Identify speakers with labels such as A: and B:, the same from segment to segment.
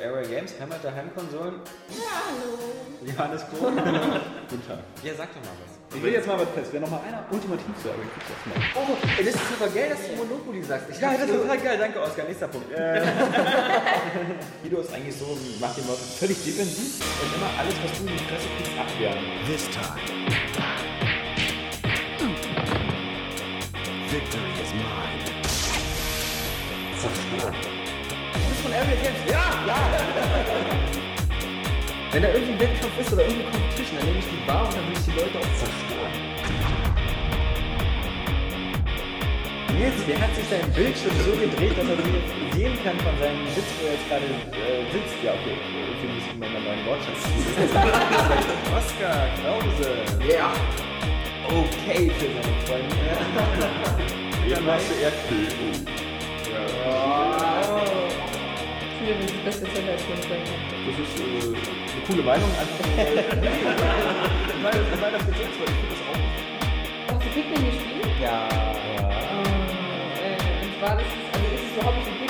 A: Airway Games, Heimat der Heimkonsolen.
B: Ja, hallo.
A: Johannes Kohn.
C: Guten Tag.
A: Ja, sag doch mal was.
C: Ich will jetzt mal was fest. Wer noch mal einer ultimativ sagen, kriegt das mal.
A: Oh, ey, das ist super geil, dass du Monopoly sagst. Ich ja, das ist total geil. Danke, Oskar. Nächster Punkt. Guido ist eigentlich so, macht den Leuten völlig defensiv und immer alles, was du in die Fresse kriegst, abwehren.
D: This time, victory is mine.
A: Du Ja, ja. Wenn da irgendwie ein Wettkampf ist oder irgendeine Competition, dann nehme ich die Bar und dann will ich die Leute auch zerstören. Nils, der hat sich sein Bildschirm so gedreht, dass er jetzt sehen kann von seinem Sitz, wo er jetzt gerade äh, sitzt. Ja, okay, ich muss ihm mal einen neuen Wortschatz Oskar Krause. Ja. Okay für seine Freunde.
C: Hier machst du
B: das ist beste Zelle als mein Freund.
C: Das ist äh, eine coole Meinung. Einfach
A: Weil weil das jetzt weil ich finde das auch.
B: Hast du Pikmin gespielt?
A: Ja.
B: Äh, und zwar, das ist, also ist es überhaupt nicht ein.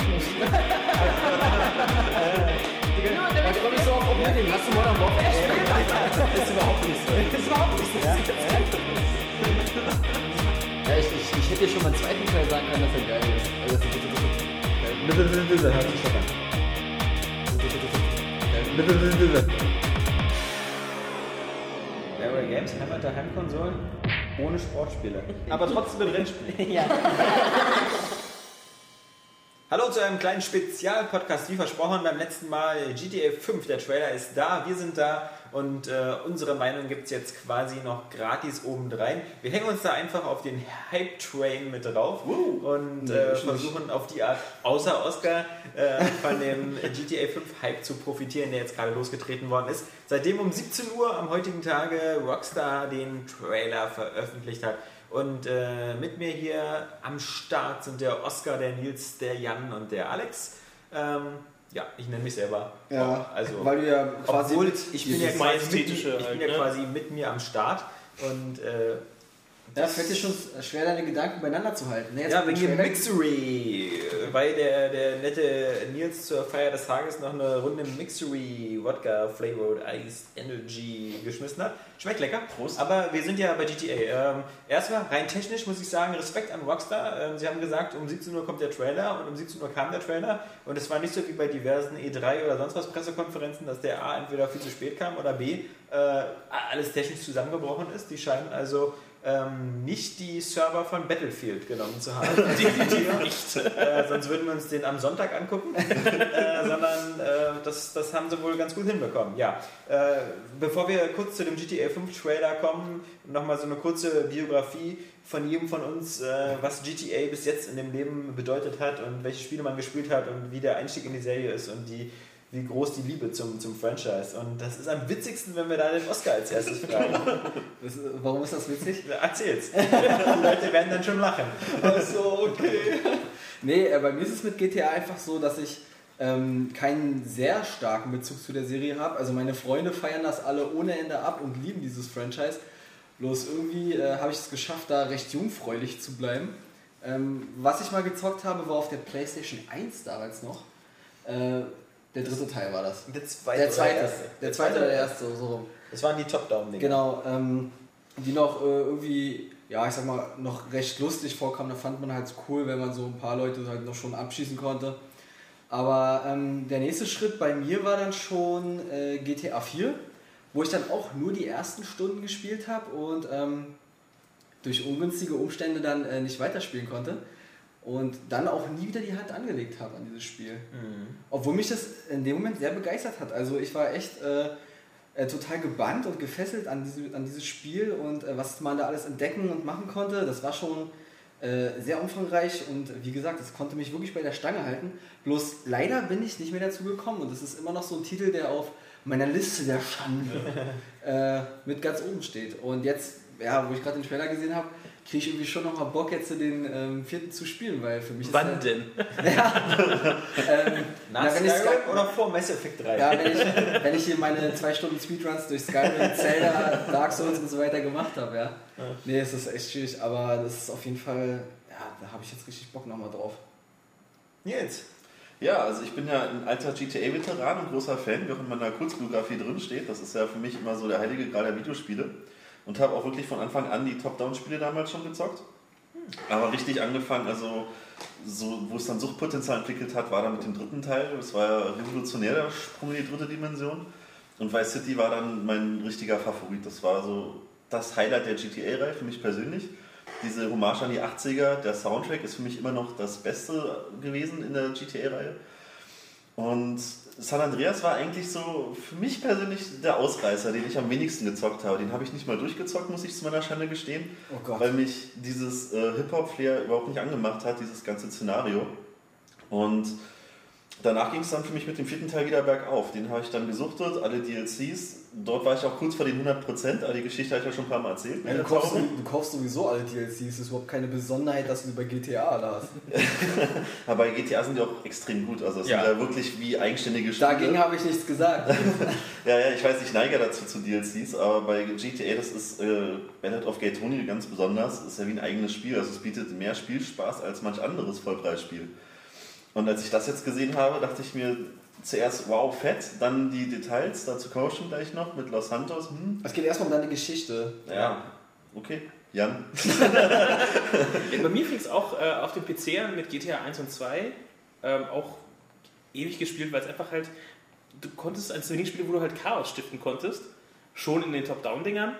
B: Nur damit
A: Da komme ich so auf Oblivion. Hast du Modern Warfare gespielt? Das ist überhaupt nicht so. Das ist überhaupt nicht so.
E: Ja, ich, ich, ich hätte dir schon mal einen zweiten Teil sagen können, dass er geil ist. Also, das ist, ist, ist,
C: Bitte, bitte, bitte, hört sich doch an.
A: Airway Games, Heimat der Heimkonsolen, ohne Sportspiele. Aber trotzdem mit Rennspielen.
B: ja.
A: Hallo zu einem kleinen Spezialpodcast, wie versprochen beim letzten Mal. GTA 5, der Trailer ist da, wir sind da und äh, unsere Meinung gibt es jetzt quasi noch gratis obendrein. Wir hängen uns da einfach auf den Hype-Train mit drauf und äh, versuchen auf die Art, außer Oscar, äh, von dem GTA 5 Hype zu profitieren, der jetzt gerade losgetreten worden ist. Seitdem um 17 Uhr am heutigen Tage Rockstar den Trailer veröffentlicht hat. Und äh, mit mir hier am Start sind der Oscar, der Nils, der Jan und der Alex. Ähm, ja, ich nenne mich selber.
E: Ja,
A: also,
E: weil du ja quasi
A: obwohl
E: mit
A: ich bin ja quasi, mit, ich bin ja
F: ne?
A: quasi mit mir am Start. Und äh,
E: Ja, es fällt dir schon schwer, deine Gedanken beieinander zu halten. Ne, jetzt
A: ja,
E: mit
A: wegen dem
E: Trailer-
A: Mixery, weil der, der nette Nils zur Feier des Tages noch eine Runde Mixery Wodka Flavored Ice Energy geschmissen hat. Schmeckt lecker.
F: Prost.
A: Aber wir sind ja bei GTA. Ähm, erstmal rein technisch muss ich sagen, Respekt an Rockstar. Ähm, sie haben gesagt, um 17 Uhr kommt der Trailer und um 17 Uhr kam der Trailer. Und es war nicht so wie bei diversen E3 oder sonst was Pressekonferenzen, dass der A entweder viel zu spät kam oder B äh, alles technisch zusammengebrochen ist. Die scheinen also ähm, nicht die Server von Battlefield genommen zu haben. Definitiv nicht. Äh, sonst würden wir uns den am Sonntag angucken. äh, sondern äh, das, das haben sie wohl ganz gut hinbekommen. Ja. Äh, bevor wir kurz zu dem GTA 5 Trailer kommen, nochmal so eine kurze Biografie von jedem von uns, äh, was GTA bis jetzt in dem Leben bedeutet hat und welche Spiele man gespielt hat und wie der Einstieg in die Serie ist und die wie groß die Liebe zum, zum Franchise. Und das ist am witzigsten, wenn wir da den Oscar als erstes fragen.
E: Das, warum ist das witzig?
A: Erzähl's. Die Leute werden dann schon lachen.
E: Achso, okay. nee, äh, bei mir ist es mit GTA einfach so, dass ich ähm, keinen sehr starken Bezug zu der Serie habe. Also meine Freunde feiern das alle ohne Ende ab und lieben dieses Franchise. Bloß irgendwie äh, habe ich es geschafft, da recht jungfräulich zu bleiben. Ähm, was ich mal gezockt habe, war auf der PlayStation 1 damals noch. Äh, der dritte Teil war das.
A: Der zweite.
E: Der
A: oder
E: zweite.
A: erste?
E: Der zweite oder der erste, so rum.
A: Das waren die Top-Down-Dinger.
E: Genau, ähm, die noch äh, irgendwie, ja, ich sag mal, noch recht lustig vorkamen. Da fand man halt cool, wenn man so ein paar Leute halt noch schon abschießen konnte. Aber ähm, der nächste Schritt bei mir war dann schon äh, GTA 4, wo ich dann auch nur die ersten Stunden gespielt habe und ähm, durch ungünstige Umstände dann äh, nicht weiterspielen konnte. Und dann auch nie wieder die Hand angelegt habe an dieses Spiel. Obwohl mich das in dem Moment sehr begeistert hat. Also ich war echt äh, äh, total gebannt und gefesselt an, diese, an dieses Spiel und äh, was man da alles entdecken und machen konnte. Das war schon äh, sehr umfangreich und wie gesagt, das konnte mich wirklich bei der Stange halten. Bloß leider bin ich nicht mehr dazu gekommen und es ist immer noch so ein Titel, der auf meiner Liste der Schande äh, mit ganz oben steht. Und jetzt, ja, wo ich gerade den Trailer gesehen habe, kriege ich irgendwie schon noch mal Bock, jetzt den ähm, vierten zu spielen, weil für mich ist
F: Wann
E: der,
F: denn?
E: ähm,
A: Nach
E: na, wenn ich
A: Skyrim
E: Sky-
A: oder vor Mass Effect 3?
E: ja, wenn ich, wenn ich hier meine zwei Stunden Speedruns durch Skyrim, Zelda, Dark Souls und so weiter gemacht habe, ja. Nee, es ist echt schwierig, aber das ist auf jeden Fall, ja, da habe ich jetzt richtig Bock nochmal drauf.
A: Nils.
F: Ja, also ich bin ja ein alter GTA-Veteran und großer Fan, wie auch in meiner Kurzbiografie drin steht. Das ist ja für mich immer so der heilige Grad der Videospiele. Und habe auch wirklich von Anfang an die Top-Down-Spiele damals schon gezockt. Aber richtig angefangen, also so, wo es dann Suchtpotenzial entwickelt hat, war dann mit dem dritten Teil. Das war ja revolutionär, der Sprung in die dritte Dimension. Und Vice City war dann mein richtiger Favorit. Das war so das Highlight der GTA-Reihe für mich persönlich. Diese Hommage an die 80er, der Soundtrack ist für mich immer noch das Beste gewesen in der GTA-Reihe. Und San Andreas war eigentlich so für mich persönlich der Ausreißer, den ich am wenigsten gezockt habe. Den habe ich nicht mal durchgezockt, muss ich zu meiner Schande gestehen,
E: Oh
F: weil mich dieses äh, Hip-Hop-Flair überhaupt nicht angemacht hat, dieses ganze Szenario. Und danach ging es dann für mich mit dem vierten Teil wieder bergauf. Den habe ich dann gesuchtet, alle DLCs. Dort war ich auch kurz vor den 100%, aber die Geschichte habe ich ja schon ein paar Mal erzählt.
E: Ja, du, kaufst, du kaufst sowieso alle DLCs. Das ist überhaupt keine Besonderheit, dass du sie bei GTA alle hast.
F: Aber bei GTA sind die auch extrem gut. Also es
A: Ja.
F: sind ja wirklich wie eigenständige Spiele.
E: Dagegen habe ich nichts gesagt.
F: Ja, ja, ich weiß, ich neige dazu zu DLCs, aber bei GTA, das ist äh, Ballad of Gay Tony ganz besonders, ist ja wie ein eigenes Spiel. Also es bietet mehr Spielspaß als manch anderes Vollpreisspiel. Und als ich das jetzt gesehen habe, dachte ich mir zuerst, wow, fett, dann die Details, dazu komme ich schon gleich noch mit Los Santos. Hm,
E: Es geht erstmal um deine Geschichte.
F: ja, okay. Jan?
G: Bei mir fing es auch äh, auf dem PC an mit GTA 1 und 2. Ähm, auch ewig gespielt, weil es einfach halt, du konntest eines der wenigen Spiele, wo du halt Chaos stiften konntest. Schon in den Top-Down-Dingern.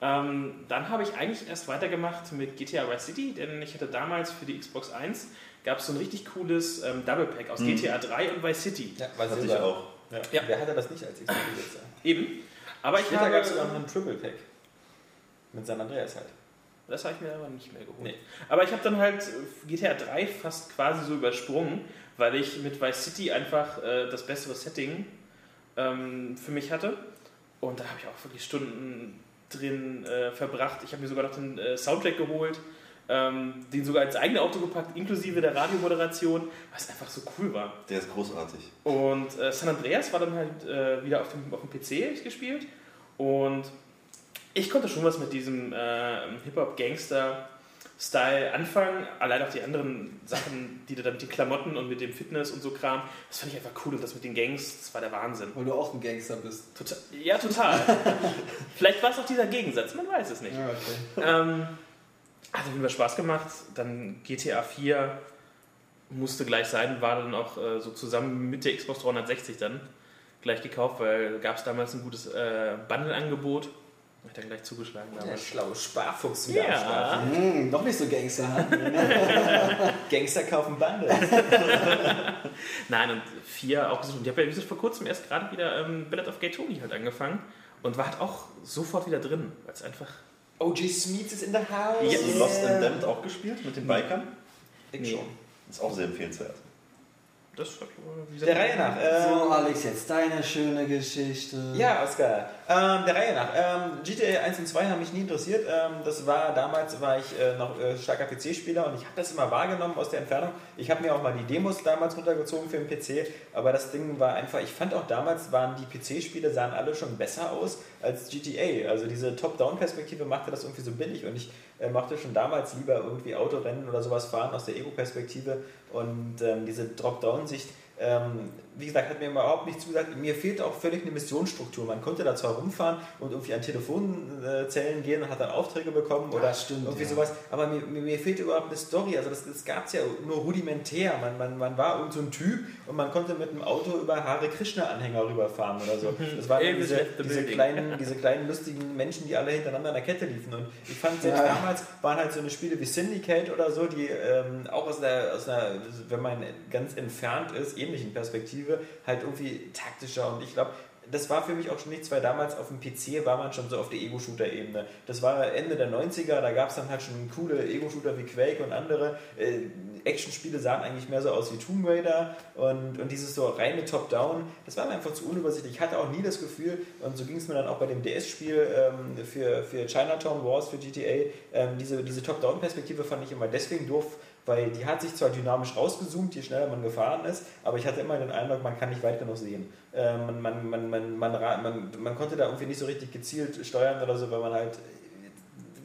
G: Ähm, dann habe ich eigentlich erst weitergemacht mit GTA Vice City, denn ich hatte damals für die Xbox 1 gab es so ein richtig cooles ähm, Double Pack aus
F: Mhm.
G: GTA 3 und Vice City.
A: Ja, weiß
F: ich auch.
A: Ja.
G: Ja.
A: Wer hatte das nicht als Xbox-Besitzer?
G: Eben. Aber ich
A: Später
G: habe,
A: gab es sogar noch einen Triple Pack. Mit San Andreas halt.
G: Das habe ich mir aber nicht mehr geholt.
A: Nee.
G: Aber ich habe dann halt äh, GTA 3 fast quasi so übersprungen, weil ich mit Vice City einfach äh, das bessere Setting ähm, für mich hatte. Und da habe ich auch wirklich Stunden drin äh, verbracht. Ich habe mir sogar noch den äh, Soundtrack geholt, ähm, den sogar ins eigene Auto gepackt, inklusive der Radiomoderation, was einfach so cool war.
F: Der ist großartig.
G: Und äh, San Andreas war dann halt äh, wieder auf dem, auf dem PC gespielt. Und ich konnte schon was mit diesem äh, Hip-Hop-Gangster-Style anfangen. Allein auch die anderen Sachen, die da mit den Klamotten und mit dem Fitness und so Kram, das fand ich einfach cool. Und das mit den Gangs, das war der Wahnsinn.
E: Weil du auch ein Gangster bist.
G: Total, ja, total. Vielleicht war es auch dieser Gegensatz, man weiß es nicht.
E: Ja, okay.
G: Ähm, hat auf jeden Fall Spaß gemacht. Dann GTA 4 musste gleich sein, war dann auch äh, so zusammen mit der Xbox 360 dann gleich gekauft, weil gab es damals ein gutes äh, Bundle-Angebot. Ich dann gleich zugeschlagen
A: Der
G: damals.
A: schlaue Sparfuchs wieder
G: Ja.
E: Hm, noch nicht so Gangster.
A: Gangster kaufen Bundles.
G: Nein, und 4 auch gesucht. Und ich habe ja wie gesagt, vor kurzem erst gerade wieder ähm, Ballad of Gay Tony halt angefangen und war halt auch sofort wieder drin, weil es einfach
A: OG Smeets ist in der House.
G: Ja.
F: Hast du Lost and Damned auch gespielt mit den Bikern?
A: Ich
G: Nee.
A: schon.
F: Ist auch sehr empfehlenswert.
G: das ich, gesagt,
A: Der Reihe nach. ähm,
E: So, Alex, jetzt deine schöne Geschichte.
A: Ja, Oscar. Ähm, der Reihe nach. Ähm, GTA 1 und 2 haben mich nie interessiert. Ähm, das war damals war ich äh, noch äh, starker PC-Spieler und ich habe das immer wahrgenommen aus der Entfernung. Ich habe mir auch mal die Demos damals runtergezogen für den PC, aber das Ding war einfach. Ich fand auch damals waren die PC-Spiele sahen alle schon besser aus als GTA. Also diese Top-Down-Perspektive machte das irgendwie so billig und ich äh, mochte schon damals lieber irgendwie Autorennen oder sowas fahren aus der Ego-Perspektive und ähm, diese Drop-Down-Sicht. Ähm, wie gesagt, hat mir überhaupt nicht zugesagt. Mir fehlt auch völlig eine missionsstruktur. Man konnte da zwar rumfahren und irgendwie an Telefonzellen gehen und hat dann Aufträge bekommen oder
E: stimmt,
A: irgendwie
E: ja.
A: sowas, aber mir, mir, mir fehlt überhaupt eine Story. Also das, das gab es ja nur rudimentär. Man, man, man war irgend so ein Typ und man konnte mit dem Auto über Hare Krishna-Anhänger rüberfahren oder so. Das waren diese, diese, kleinen, diese kleinen lustigen Menschen, die alle hintereinander an der Kette liefen. Und ich fand selbst
E: Ja.
A: damals waren halt so eine Spiele wie Syndicate oder so, die ähm, auch aus einer, aus einer, wenn man ganz entfernt ist, ähnlichen Perspektive, halt irgendwie taktischer. Und ich glaube, das war für mich auch schon nichts, weil damals auf dem PC war man schon so auf der Ego-Shooter-Ebene. Das war Ende der 90er, da gab es dann halt schon coole Ego-Shooter wie Quake und andere. Äh, Action-Spiele sahen eigentlich mehr so aus wie Tomb Raider und, und dieses so reine Top-Down, das war mir einfach zu unübersichtlich. Ich hatte auch nie das Gefühl, und so ging es mir dann auch bei dem DS-Spiel ähm, für, für Chinatown Wars, für GTA, ähm, diese, diese Top-Down-Perspektive fand ich immer deswegen doof, weil die hat sich zwar dynamisch rausgezoomt, je schneller man gefahren ist, aber ich hatte immer den Eindruck, man kann nicht weit genug sehen. Äh, man, man, man, man, man, man, konnte da irgendwie nicht so richtig gezielt steuern oder so, weil man halt.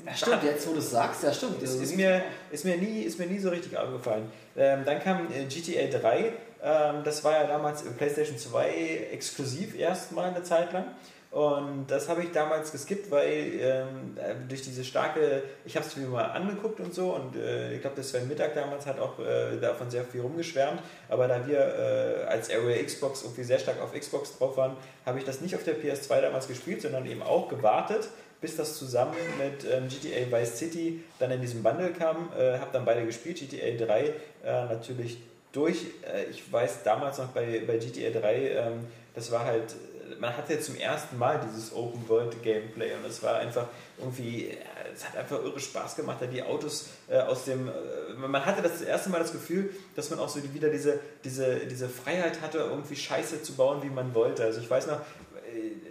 E: Ja, stimmt, jetzt wo du es sagst, ja stimmt. Also,
A: ist mir, ist, mir nie, ist mir nie so richtig aufgefallen. Ähm, dann kam äh, GTA 3 Ähm, das war ja damals im PlayStation 2 exklusiv erstmal eine Zeit lang. Und das habe ich damals geskippt, weil ähm, äh, durch diese starke, ich habe es mir mal angeguckt und so und äh, ich glaube, der Sven Mittag damals hat auch äh, davon sehr viel rumgeschwärmt, aber da wir äh, als Area Xbox irgendwie sehr stark auf Xbox drauf waren, habe ich das nicht auf der PS2 damals gespielt, sondern eben auch gewartet, bis das zusammen mit ähm, GTA Vice City dann in diesem Bundle kam. Äh, habe dann beide gespielt, GTA 3 äh, natürlich durch. Ich weiß damals noch bei, bei GTA 3, ähm, das war halt, man hatte zum ersten Mal dieses Open World Gameplay und es war einfach irgendwie, es hat einfach irre Spaß gemacht, da die Autos äh, aus dem, äh, man hatte das, das erste Mal das Gefühl, dass man auch so wieder diese, diese, diese Freiheit hatte, irgendwie Scheiße zu bauen, wie man wollte. Also ich weiß noch,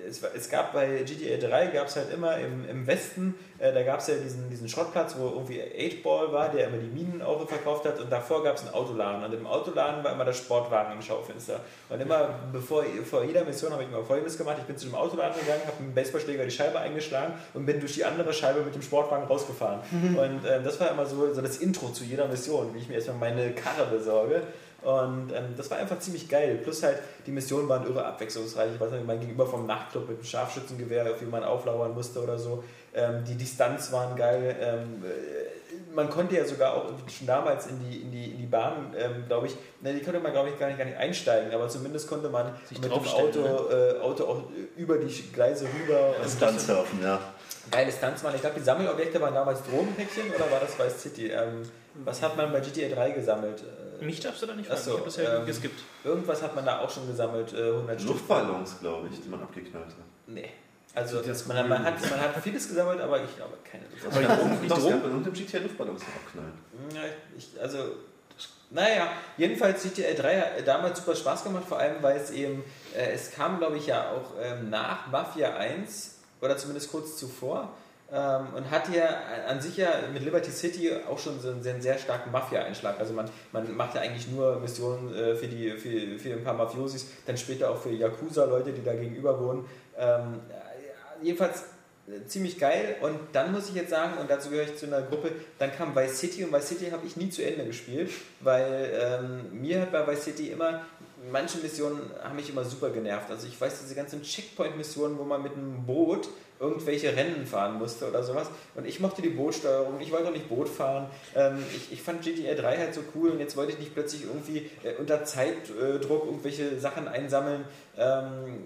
A: es, es gab bei GTA 3 gab es halt immer im, im Westen, äh, da gab es ja diesen, diesen Schrottplatz, wo irgendwie 8-Ball war, der immer die Minen auch verkauft hat und davor gab es einen Autoladen und im Autoladen war immer der Sportwagen im Schaufenster. Und immer bevor, vor jeder Mission habe ich immer folgendes gemacht, ich bin zu dem Autoladen gegangen, habe mit dem Baseballschläger die Scheibe eingeschlagen und bin durch die andere Scheibe mit dem Sportwagen rausgefahren. Und ähm, das war immer so, so das Intro zu jeder Mission, wie ich mir erstmal meine Karre besorge. Und ähm, das war einfach ziemlich geil. Plus halt, die Missionen waren irre abwechslungsreich. Ich weiß nicht, mein Gegenüber vom Nachtclub mit dem Scharfschützengewehr, auf wie man auflauern musste oder so. Ähm, die Distanz waren geil. Ähm, äh, man konnte ja sogar auch schon damals in die, in die, in die Bahn, ähm, glaube ich, ne, die konnte man, glaube ich, gar nicht, gar nicht einsteigen, aber zumindest konnte man
G: Sich
A: mit dem Auto, äh, Auto auch über die Gleise rüber. und-
F: Distanzsurfen, ja.
A: Geile Stunts waren. Ich glaube, die Sammelobjekte waren damals Drogenpäckchen oder war das Vice City? Ähm, was hat man bei GTA 3 gesammelt? Äh,
G: Mich darfst du da nicht fragen,
A: so,
G: ich habe das ja
A: ähm,
G: geskippt.
A: Irgendwas hat man da auch schon gesammelt, äh, 100 Stück.
F: Luftballons, glaube ich, die man abgeknallt hat.
A: Nee. Also
E: Das
A: man, man, hat, man hat vieles gesammelt, aber ich glaube keine
F: Aber ich glaube, in irgendeinem GTA Luftballons abknallen.
A: Ja, ich, also, naja, jedenfalls GTA 3 hat damals super Spaß gemacht, vor allem weil es eben, äh, es kam glaube ich ja auch ähm, nach Mafia 1 oder zumindest kurz zuvor ähm, und hat ja an sich ja mit Liberty City auch schon so einen, sehr- sehr starken Mafia-Einschlag. Also man, man macht ja eigentlich nur Missionen äh, für, die, für, für ein paar Mafiosis, dann später auch für Yakuza-Leute, die da gegenüber wohnen. Ähm, jedenfalls äh, ziemlich geil und dann muss ich jetzt sagen, und dazu gehöre ich zu einer Gruppe, dann kam Vice City und Vice City habe ich nie zu Ende gespielt, weil ähm, mir hat bei Vice City immer, manche Missionen haben mich immer super genervt. Also ich weiß, diese ganzen Checkpoint-Missionen, wo man mit einem Boot irgendwelche Rennen fahren musste oder sowas. Und ich mochte die Bootsteuerung, ich wollte auch nicht Boot fahren. Ähm, ich, ich fand GTA 3 halt so cool und jetzt wollte ich nicht plötzlich irgendwie äh, unter Zeitdruck irgendwelche Sachen einsammeln. Ähm,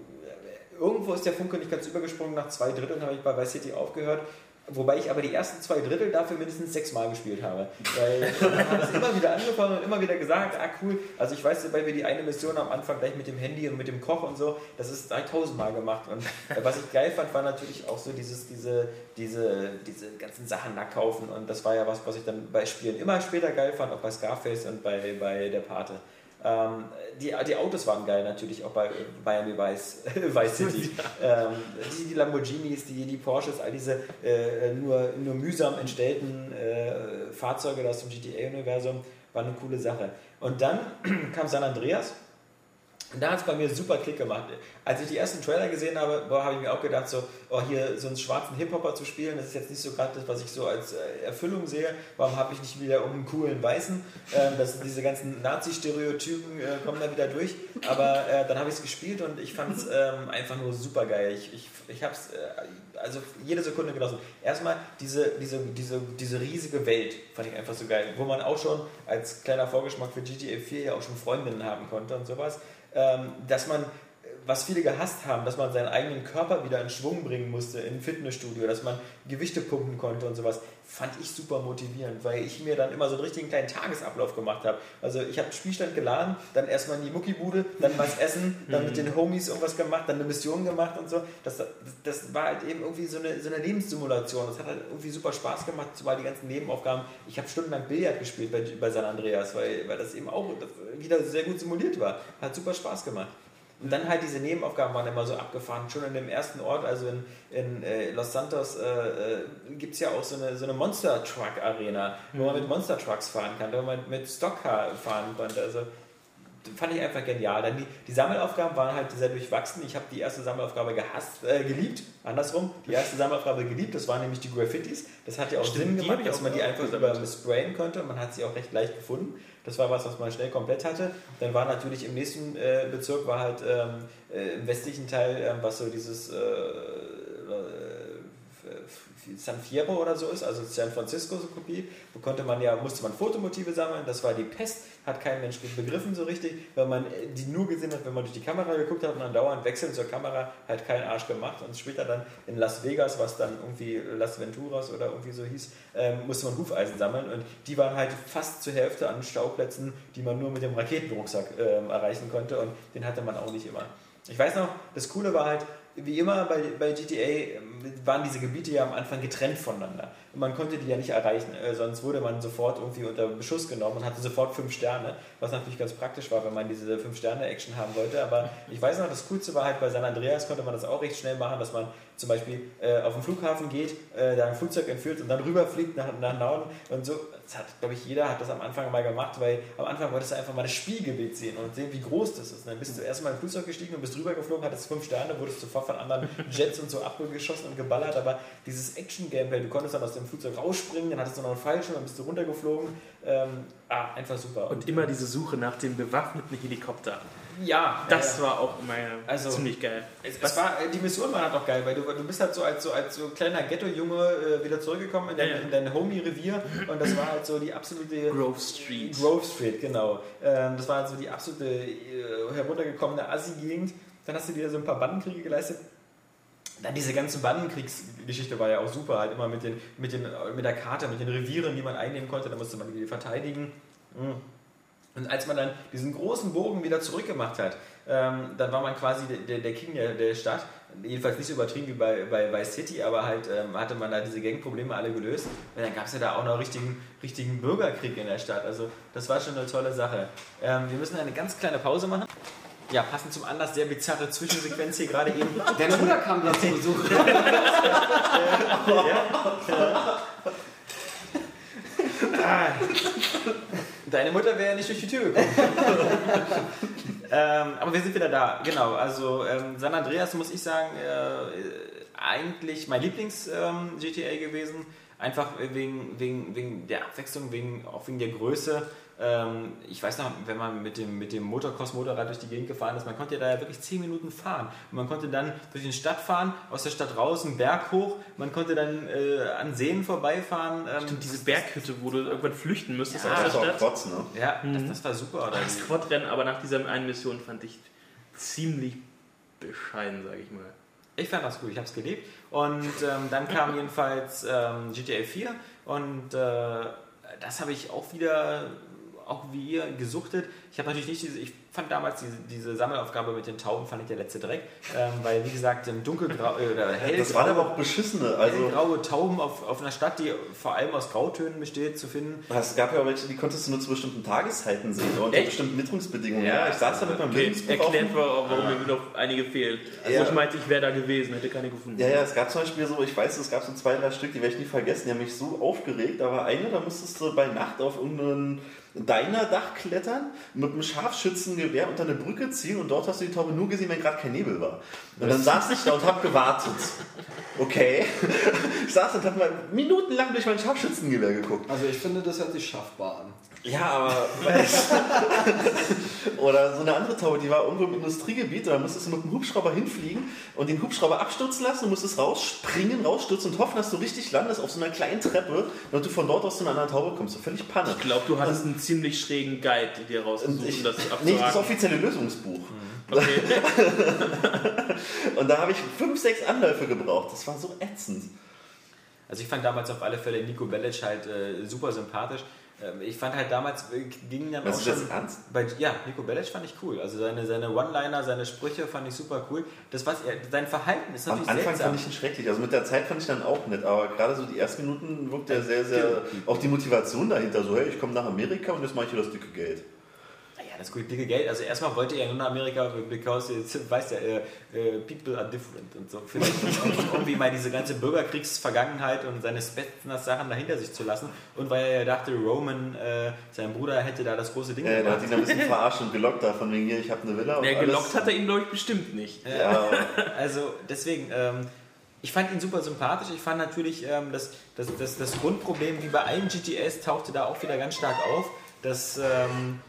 A: irgendwo ist der Funke nicht ganz übergesprungen. Nach zwei Dritteln habe ich bei Vice City aufgehört. Wobei ich aber die ersten zwei Drittel dafür mindestens sechsmal gespielt habe. Weil man hat es immer wieder angefangen und immer wieder gesagt, ah cool. Also ich weiß, weil wir die eine Mission am Anfang gleich mit dem Handy und mit dem Koch und so, das ist 3000 Mal gemacht. Und was ich geil fand, war natürlich auch so dieses, diese, diese, diese ganzen Sachen nachkaufen. Und das war ja was, was ich dann bei Spielen immer später geil fand, auch bei Scarface und bei, bei der Pate. Ähm, die, die Autos waren geil natürlich, auch bei Miami Vice, Vice City. ähm, die, die Lamborghinis, die, die Porsches, all diese äh, nur, nur mühsam entstellten äh, Fahrzeuge aus dem GTA-Universum, waren eine coole Sache. Und dann kam San Andreas. Und da hat es bei mir super Klick gemacht. Als ich die ersten Trailer gesehen habe, habe ich mir auch gedacht, so, oh, hier so einen schwarzen Hip-Hopper zu spielen, das ist jetzt nicht so gerade das, was ich so als äh, Erfüllung sehe. Warum habe ich nicht wieder irgendeinen coolen Weißen? Ähm, das, diese ganzen Nazi-Stereotypen äh, kommen da wieder durch. Aber äh, dann habe ich es gespielt und ich fand es ähm, einfach nur super geil. Ich, ich, ich habe es äh, also jede Sekunde genossen. Erstmal diese, diese, diese, diese riesige Welt fand ich einfach so geil, wo man auch schon als kleiner Vorgeschmack für GTA 4 ja auch schon Freundinnen haben konnte und sowas dass man, was viele gehasst haben, dass man seinen eigenen Körper wieder in Schwung bringen musste im Fitnessstudio, dass man Gewichte pumpen konnte und sowas, fand ich super motivierend, weil ich mir dann immer so einen richtigen kleinen Tagesablauf gemacht habe. Also ich habe den Spielstand geladen, dann erstmal in die Muckibude, dann was essen, dann mit den Homies irgendwas gemacht, dann eine Mission gemacht und so. Das, das, das war halt eben irgendwie so eine, so eine Lebenssimulation. Das hat halt irgendwie super Spaß gemacht, zumal die ganzen Nebenaufgaben. Ich habe stundenlang Billard gespielt bei, bei San Andreas, weil, weil das eben auch wieder sehr gut simuliert war. Hat super Spaß gemacht. Und dann halt diese Nebenaufgaben waren immer so abgefahren. Schon in dem ersten Ort, also in, in äh, Los Santos, äh, äh, gibt es ja auch so eine, so eine Monster Truck Arena, wo man mit Monster Trucks fahren kann, wo man mit Stockcar fahren konnte. Also fand ich einfach genial. Dann die, die Sammelaufgaben waren halt sehr durchwachsen. Ich habe die erste Sammelaufgabe gehasst, äh, geliebt, andersrum. Die erste Sammelaufgabe geliebt, das waren nämlich die Graffitis. Das hat ja auch
G: Stimmt,
A: Sinn gemacht, dass man die einfach über sprayen konnte und man hat sie auch recht leicht gefunden. Das war was, was man schnell komplett hatte. Dann war natürlich im nächsten äh, Bezirk, war halt ähm, äh, im westlichen Teil, ähm, was so dieses äh, äh, San Fierro oder so ist, also San Francisco so Kopie, wo konnte man ja, musste man Fotomotive sammeln, das war die Pest, hat kein Mensch begriffen so richtig, weil man äh, die nur gesehen hat, wenn man durch die Kamera geguckt hat und dann dauernd wechseln zur Kamera, hat keinen Arsch gemacht. Und später dann in Las Vegas, was dann irgendwie Las Venturas oder irgendwie so hieß, ähm, musste man Hufeisen sammeln. Und die waren halt fast zur Hälfte an Stauplätzen, die man nur mit dem Raketenrucksack ähm, erreichen konnte. Und den hatte man auch nicht immer. Ich weiß noch, das Coole war halt, wie immer bei, bei GTA waren diese Gebiete ja am Anfang getrennt voneinander. Und man konnte die ja nicht erreichen, äh, sonst wurde man sofort irgendwie unter Beschuss genommen und hatte sofort fünf Sterne, was natürlich ganz praktisch war, wenn man diese fünf Sterne Action haben wollte. Aber ich weiß noch, das Coolste war halt bei San Andreas konnte man das auch recht schnell machen, dass man zum Beispiel äh, auf den Flughafen geht, äh, da ein Flugzeug entführt und dann rüberfliegt nach, nach Norden und so. Das hat, glaube ich, jeder hat das am Anfang mal gemacht, weil am Anfang wolltest du einfach mal das Spielgebiet sehen und sehen, wie groß das ist. Und dann bist du erstmal im Flugzeug gestiegen und bist rübergeflogen, hattest fünf Sterne, wurdest sofort von anderen Jets und so abgeschossen und geballert, aber dieses Action-Gameplay, du konntest dann aus dem Flugzeug rausspringen, dann hattest du noch einen Fallschirm, dann bist du runtergeflogen. Ähm, ah, einfach super.
G: Und immer diese Suche nach dem bewaffneten Helikopter.
A: ja,
G: Das
A: ja,
G: war auch immer
A: Also-
G: ziemlich geil.
A: Es, es war, die Mission war halt auch geil, weil du, du bist halt so als so, als so kleiner Ghetto-Junge äh, wieder zurückgekommen in dein,
G: Ja, ja.
A: in dein Homie-Revier und das war halt so die absolute
G: Grove Street.
A: Grove Street, genau. Ähm, das war halt so die absolute äh, heruntergekommene Assi-Gegend. Dann hast du dir so ein paar Bandenkriege geleistet. Dann diese ganze Bandenkriegsgeschichte war ja auch super, halt immer mit, den, mit, den, mit der Karte, mit den Revieren, die man einnehmen konnte, da musste man die verteidigen. Mhm. Und als man dann diesen großen Bogen wieder zurückgemacht hat, ähm, dann war man quasi der- der, King der, der Stadt. Jedenfalls nicht so übertrieben wie bei, bei Vice City, aber halt ähm, hatte man da diese Gangprobleme alle gelöst. Und dann gab es ja da auch noch richtigen, richtigen Bürgerkrieg in der Stadt. Also das war schon eine tolle Sache. Ähm, wir müssen eine ganz kleine Pause machen. Ja, passend zum Anlass, sehr bizarre Zwischensequenz hier gerade eben.
E: Dein Bruder kam gerade zu Besuch.
A: Deine Mutter wäre ja nicht durch die Tür gekommen. ähm, aber wir sind wieder da. Genau, also ähm, San Andreas muss ich sagen, äh, eigentlich mein Lieblings-GTA gewesen. Einfach wegen, wegen, wegen der Abwechslung, wegen, auch wegen der Größe. Ähm, ich weiß noch, wenn man mit dem, mit dem Motocross-Motorrad durch die Gegend gefahren ist, man konnte ja da ja wirklich 10 Minuten fahren. Und man konnte dann durch die Stadt fahren, aus der Stadt raus, einen Berg hoch. Man konnte dann äh, an Seen vorbeifahren. Ähm,
G: Stimmt, diese Berghütte, wo du irgendwann flüchten müsstest
A: Ja,
G: aus
F: Das war. Trotz, ne?
A: Ja, das, das war super. Oder?
G: Das Quadrennen, aber nach dieser einen Mission fand ich ziemlich bescheiden, sage ich mal.
A: Ich fand das gut, ich habe es gelebt. Und ähm, dann kam jedenfalls ähm, GTA 4 und äh, das habe ich auch wieder, auch wie ihr, gesuchtet. Ich habe natürlich nicht diese, ich fand damals diese, diese Sammelaufgabe mit den Tauben, fand ich der letzte Dreck, ähm, weil wie gesagt, im dunkelgrau äh, oder hellgraue,
F: Das waren aber auch beschissene. Also,
A: hellgraue Tauben auf, auf einer Stadt, die vor allem aus Grautönen besteht, zu finden.
F: es gab ja auch welche, die konntest du nur zu bestimmten Tageszeiten sehen oder unter
A: Echt?
F: bestimmten Witterungsbedingungen.
A: Ja.
F: Ja, ich saß da mit meinem
G: Okay, erklärt, war, warum mir noch einige fehlen. Also
F: Ja.
G: ich meinte, ich wäre da gewesen, hätte keine gefunden.
F: Ja, ja, es gab zum Beispiel so, ich weiß, es gab so zwei, drei Stück, die werde ich nie vergessen, die haben mich so aufgeregt. War eine, da musstest du bei Nacht auf irgendein Diner-Dach klettern, mit einem Scharfschützengewehr unter eine Brücke ziehen und dort hast du die Taube nur gesehen, wenn gerade kein Nebel war. Und dann saß ich da und habe gewartet. Okay. Ich saß und habe mal minutenlang durch mein Scharfschützengewehr geguckt.
E: Also ich finde, das hört sich schaffbar an.
F: Ja, aber. Oder so eine andere Taube, die war irgendwo im Industriegebiet, da musstest du mit dem Hubschrauber hinfliegen und den Hubschrauber abstürzen lassen, du musstest rausspringen, rausstürzen und hoffen, dass du richtig landest auf so einer kleinen Treppe, damit du von dort aus zu einer anderen Taube kommst. So völlig Panne.
G: Ich glaube, du hattest einen ziemlich schrägen Guide dir rausgesucht,
F: Und ich,
G: um das
F: nicht das
G: abzuhaken.
F: offizielle Lösungsbuch.
G: Okay.
F: Und da habe ich fünf, sechs Anläufe gebraucht. Das war so ätzend.
A: Also ich fand damals auf alle Fälle Nico Bellic halt äh, super sympathisch. Ähm, ich fand halt damals, äh, ging dann
F: Was
A: auch
F: ist das
A: schon...
F: ernst?
A: Bei, ja, Nico Bellic fand ich cool. Also seine, seine One-Liner, seine Sprüche fand ich super cool. Das, was er, sein Verhalten ist
F: Am
A: natürlich
F: Anfang
A: seltsam.
F: fand ich ihn schrecklich. Also mit der Zeit fand ich dann auch nett. Aber gerade so die ersten Minuten wirkt er sehr, sehr. Auch die Motivation dahinter. So, hey, ich komme nach Amerika und jetzt mache ich hier das dicke Geld.
A: Das gute dicke Geld. Also erstmal wollte er nur nach Amerika, because jetzt weiß ja, äh, äh, people are different und so. Vielleicht irgendwie mal diese ganze Bürgerkriegsvergangenheit und seine Spetsnaz-Sachen dahinter sich zu lassen. Und weil er ja dachte, Roman, äh, sein Bruder, hätte da das große Ding
F: Äh, da hat
A: gemacht.
F: ihn ein bisschen verarscht und gelockt da, von wegen hier, ich habe eine Villa. alles.
G: gelockt hat er ihn, glaube ich, bestimmt nicht.
F: Ja,
A: Also deswegen, ähm, ich fand ihn super sympathisch. Ich fand natürlich, ähm, das, das, das, das Grundproblem, wie bei allen GTS, tauchte da auch wieder ganz stark auf. dass, ähm,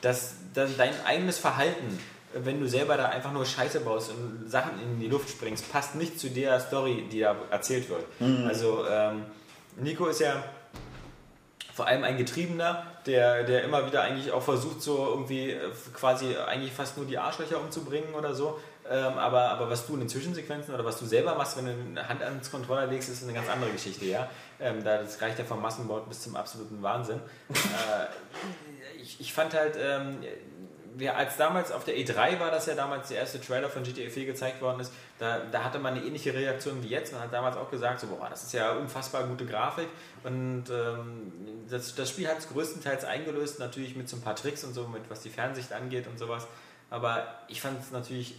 A: dass, dass dein eigenes Verhalten, wenn du selber da einfach nur Scheiße baust und Sachen in die Luft springst, passt nicht zu der Story, die da erzählt wird. Also ähm, Nico ist ja vor allem ein Getriebener, der, der immer wieder eigentlich auch versucht, so irgendwie äh, quasi eigentlich fast nur die Arschlöcher umzubringen oder so. Ähm, aber, aber was du in den Zwischensequenzen oder was du selber machst, wenn du eine Hand ans Controller legst, ist eine ganz andere Geschichte, ja. Ähm, da, das reicht ja vom Massenmord bis zum absoluten Wahnsinn. äh, ich, ich fand halt, ähm, wir, als damals auf der E3 war das ja damals der erste Trailer von GTA 4 gezeigt worden ist, da, da hatte man eine ähnliche Reaktion wie jetzt. Man hat damals auch gesagt, so, boah, das ist ja unfassbar gute Grafik. Und ähm, das, das Spiel hat es größtenteils eingelöst, natürlich mit so ein paar Tricks und so, mit was die Fernsicht angeht und sowas. Aber ich fand es natürlich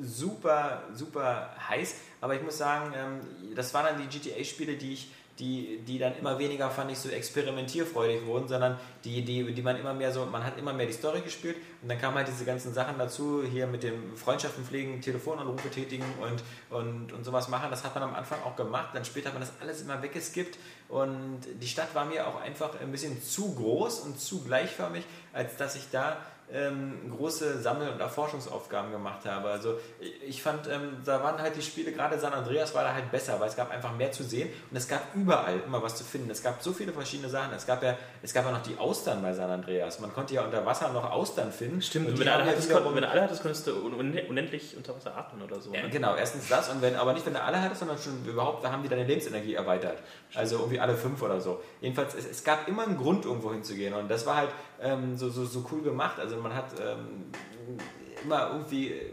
A: super, super heiß. Aber ich muss sagen, ähm, das waren dann die GTA-Spiele, die ich die, die dann immer weniger, fand ich, so experimentierfreudig wurden, sondern die, die, die man immer mehr so, man hat immer mehr die Story gespielt und dann kamen halt diese ganzen Sachen dazu, hier mit dem Freundschaften pflegen, Telefonanrufe tätigen und, und, und sowas machen. Das hat man am Anfang auch gemacht, dann später hat man das alles immer weggeskippt und die Stadt war mir auch einfach ein bisschen zu groß und zu gleichförmig, als dass ich da ähm, große Sammel- und Erforschungsaufgaben gemacht habe. Also ich fand, ähm, da waren halt die Spiele, gerade San Andreas war da halt besser, weil es gab einfach mehr zu sehen und es gab überall immer was zu finden. Es gab so viele verschiedene Sachen. Es gab ja, es gab ja noch die Austern bei San Andreas. Man konnte ja unter Wasser noch Austern finden.
G: Stimmt,
A: und
G: wenn du alle hattest,
A: wiederum-
G: wenn du alle hattest, konntest du un- unendlich unter Wasser atmen oder so.
A: ja,
G: ne?
A: genau, erstens das und wenn, aber nicht wenn du alle hattest, sondern schon überhaupt, da haben die deine Lebensenergie erweitert. Also irgendwie alle fünf oder so. Jedenfalls, es, es gab immer einen Grund, irgendwo hinzugehen und das war halt ähm, so, so, so cool gemacht. Also man hat ähm, immer irgendwie, äh,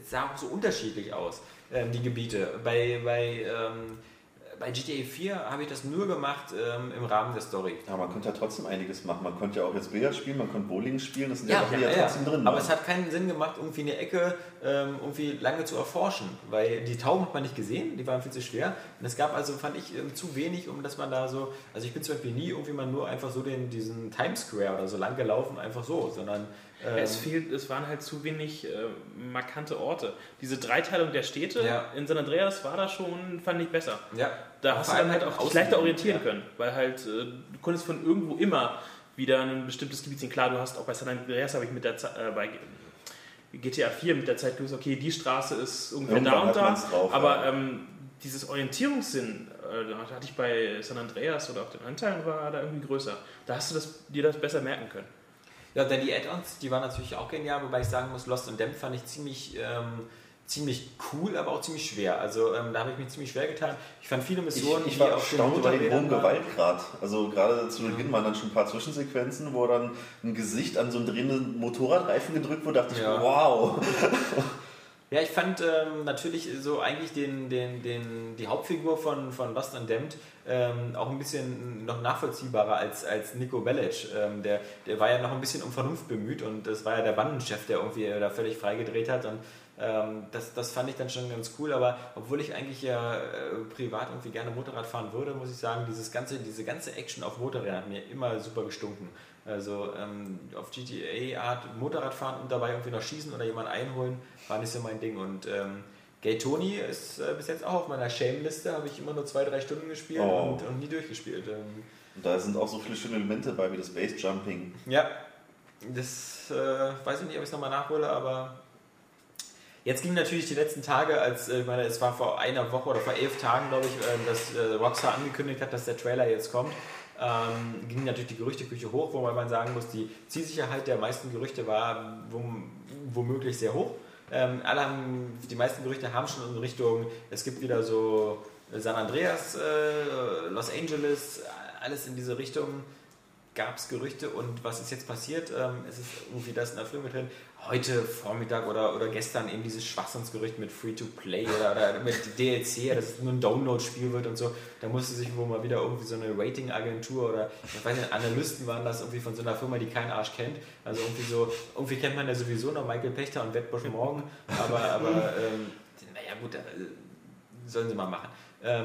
A: es sah auch so unterschiedlich aus, ähm, die Gebiete. Bei, bei, ähm, bei GTA 4 habe ich das nur gemacht ähm, im Rahmen der Story.
F: Ja, man konnte ja trotzdem einiges machen. Man konnte ja auch jetzt Billard spielen, man konnte Bowling spielen, das sind ja,
A: Ja, ja,
F: ja, trotzdem drin
A: Aber
F: waren.
A: es hat keinen Sinn gemacht, irgendwie eine Ecke ähm, irgendwie lange zu erforschen, weil die Tauben hat man nicht gesehen, die waren viel zu schwer. Und es gab also, fand ich, ähm, zu wenig, um dass man da so, also ich bin zum Beispiel nie irgendwie mal nur einfach so den, diesen Times Square oder so lang gelaufen, einfach so, sondern ähm,
G: Es fehlt, es waren halt zu wenig äh, markante Orte. Diese Dreiteilung der Städte
A: Ja.
G: in San Andreas war da schon, fand ich besser.
A: ja,
G: Da hast du dann halt
A: halt
G: auch dich leichter orientieren
A: ja.
G: können, weil halt äh, du konntest von irgendwo immer wieder ein bestimmtes Gebiet sehen. Klar, du hast auch bei San Andreas habe ich mit der Ze- äh, bei GTA 4 mit der Zeit gewusst, okay, die Straße ist ungefähr
F: Irgendwann
G: da und da,
F: drauf,
G: aber
F: ja.
G: ähm, dieses Orientierungssinn, äh, da hatte ich bei San Andreas oder auf den Anteilen war da irgendwie größer. Da hast du das, dir das besser merken können.
A: Ja, dann die Add-ons, die waren natürlich auch genial, wobei ich sagen muss, Lost and Damned fand ich ziemlich, ähm, ziemlich cool, aber auch ziemlich schwer. Also ähm, da habe ich mich ziemlich schwer getan. Ich fand viele
F: Ich,
A: Missionen,
F: ich
A: die
F: war
A: den
F: erstaunt über den hohen. Gewaltgrad. Also gerade zu Beginn waren dann schon ein paar Zwischensequenzen, wo dann ein Gesicht an so einen drehenden Motorradreifen gedrückt wurde, dachte
A: Ja.
F: ich, wow.
A: Ja, ich fand ähm, natürlich so eigentlich den, den, den, die Hauptfigur von, von Lost and Damned ähm, auch ein bisschen noch nachvollziehbarer als, als Nico Bellic. Ähm, der, der war ja noch ein bisschen um Vernunft bemüht und das war ja der Bandenchef, der irgendwie da völlig freigedreht hat und ähm, das, das fand ich dann schon ganz cool, aber obwohl ich eigentlich ja äh, privat irgendwie gerne Motorrad fahren würde, muss ich sagen, dieses ganze, diese ganze Action auf Motorrädern hat mir immer super gestunken. Also ähm, auf GTA-Art Motorrad fahren und dabei irgendwie noch schießen oder jemanden einholen, war nicht so mein Ding. Und ähm, Gay Tony ist äh, bis jetzt auch auf meiner Shame-Liste, habe ich immer nur zwei, drei Stunden gespielt
F: Oh.
A: und, und nie durchgespielt. Ähm,
F: Und da sind auch so viele schöne Elemente bei, wie das Basejumping.
A: ja, das äh, weiß ich nicht, ob ich es nochmal nachhole, aber jetzt ging natürlich die letzten Tage, als äh, ich meine, es war vor einer Woche oder vor elf Tagen, glaube ich, äh, dass äh, Rockstar angekündigt hat, dass der Trailer jetzt kommt. Ähm, ging natürlich die Gerüchteküche hoch, wobei man sagen muss, die Zielsicherheit der meisten Gerüchte war wom, womöglich sehr hoch. Ähm, alle haben, die meisten Gerüchte haben schon in Richtung, es gibt wieder so San Andreas, äh, Los Angeles, alles in diese Richtung gab es Gerüchte und was ist jetzt passiert? Ähm, es ist irgendwie das in der Film drin. Heute Vormittag oder, oder gestern eben dieses Schwachsinnsgerücht mit Free-to-Play oder, oder mit DLC, dass es nur ein Download-Spiel wird und so. Da musste sich wohl mal wieder irgendwie so eine Rating-Agentur oder ich weiß nicht, Analysten waren das irgendwie von so einer Firma, die keinen Arsch kennt. Also irgendwie so, irgendwie kennt man ja sowieso noch Michael Pechter und Wettbusch Morgen, aber, aber ähm, naja gut, äh, sollen sie mal machen. Ähm,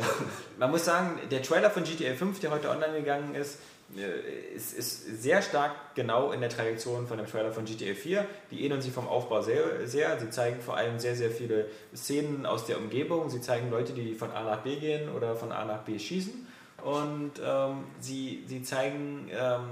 A: man muss sagen, der Trailer von GTA 5, der heute online gegangen ist, äh, ist, ist sehr stark genau in der Tradition von dem Trailer von GTA 4. Die ähneln sich vom Aufbau sehr, sehr. Sie zeigen vor allem sehr, sehr viele Szenen aus der Umgebung. Sie zeigen Leute, die von A nach B gehen oder von A nach B schießen. Und ähm, sie, sie zeigen ähm,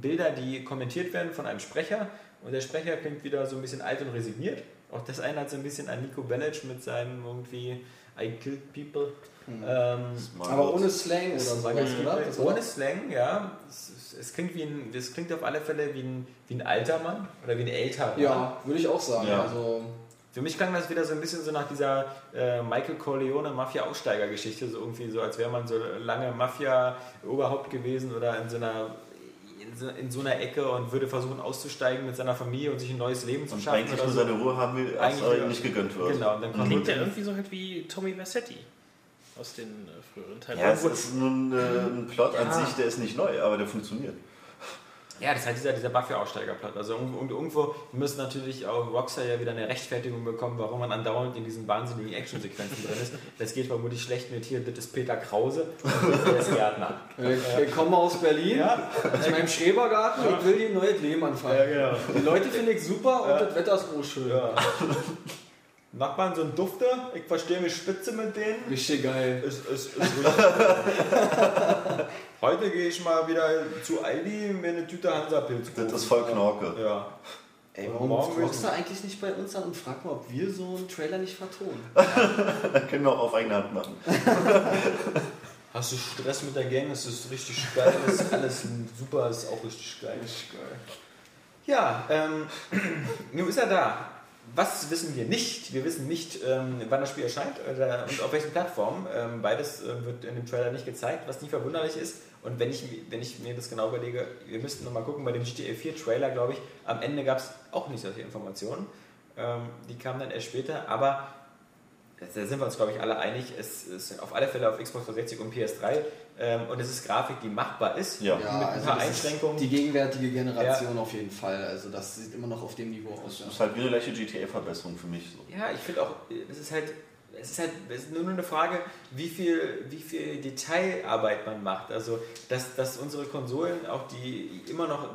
A: Bilder, die kommentiert werden von einem Sprecher und der Sprecher klingt wieder so ein bisschen alt und resigniert. Auch das eine hat so ein bisschen an Nico Bellic mit seinem irgendwie I killed people. Ähm,
E: Aber ohne Slang oder oder? Das war
A: ohne Slang, ja. Es, es, es klingt wie ein, das klingt auf alle Fälle wie ein, wie ein alter Mann oder wie ein älterer Mann.
E: Ja, würde ich auch sagen.
F: Ja.
E: Also,
A: Für mich klang das wieder so ein bisschen so nach dieser äh, Michael Corleone Mafia-Aussteiger-Geschichte, so irgendwie so, als wäre man so lange Mafia-Oberhaupt gewesen oder in so einer in so, in so einer Ecke und würde versuchen auszusteigen mit seiner Familie und sich ein neues Leben zu
F: Und
A: schaffen.
F: eigentlich nur
A: so.
F: seine Ruhe haben wir, als
A: Eigentlich
F: er nicht gegönnt wird.
A: Genau, und dann kommt
G: Klingt ja irgendwie so halt wie Tommy Versetti aus den äh, früheren Teilen.
F: Ja, es ist nun äh, ein Plot an
A: Ja.
F: sich, der ist nicht neu, aber der funktioniert.
A: Ja, das ist halt dieser, dieser Mafia-Aussteigerplot. Also irgendwo- und irgendwo müssen natürlich auch Rockstar ja wieder eine Rechtfertigung bekommen, warum man andauernd in diesen wahnsinnigen Actionsequenzen drin ist. Das geht vermutlich schlecht mit hier, das ist Peter Krause und der ist Gärtner.
E: wir, wir kommen aus Berlin,
A: Ja.
E: aus meinem Schrebergarten und will hier ein neues Leben anfangen.
A: genau.
E: Die Leute finde ich super und
A: Ja.
E: das Wetter ist auch schön.
A: Ja. Nachbarn so ein Dufte, ich verstehe mich spitze mit denen.
E: Richtig geil.
A: Ist, ist, ist richtig. Heute gehe ich mal wieder zu Aldi mir eine Tüte Hansa-Pilz
F: Das ist voll Knorke.
A: Ja.
E: Ey, warum
A: morgen
E: fragst du eigentlich nicht bei uns an und frag mal, ob wir so einen Trailer nicht vertonen?
F: Können wir auch auf eigene Hand machen.
A: Hast du Stress mit der Gang? Es ist richtig geil. Es ist alles super, ist auch richtig geil. Ja, ähm, nun ist er da. Was wissen wir nicht? Wir wissen nicht, ähm, wann das Spiel erscheint oder, und auf welchen Plattformen. Ähm, beides äh, wird in dem Trailer nicht gezeigt, was nicht verwunderlich ist. Und wenn ich, wenn ich mir das genau überlege, wir müssten nochmal gucken, bei dem GTA 4 Trailer, glaube ich, am Ende gab es auch nicht solche Informationen. Ähm, die kamen dann erst später, aber da sind wir uns, glaube ich, alle einig, es ist auf alle Fälle auf Xbox 360 und PS3 ähm, und es ist Grafik, die machbar ist,
F: Ja.
A: mit ein paar
E: das
A: Einschränkungen.
E: Die gegenwärtige Generation auf jeden Fall. Also das sieht immer noch auf dem Niveau aus.
F: Das ist halt wie eine leichte GTA-Verbesserung für mich. So.
A: Ja, ich finde auch, es ist halt, es ist halt es ist nur eine Frage, wie viel, wie viel Detailarbeit man macht. Also, dass, dass unsere Konsolen auch die immer noch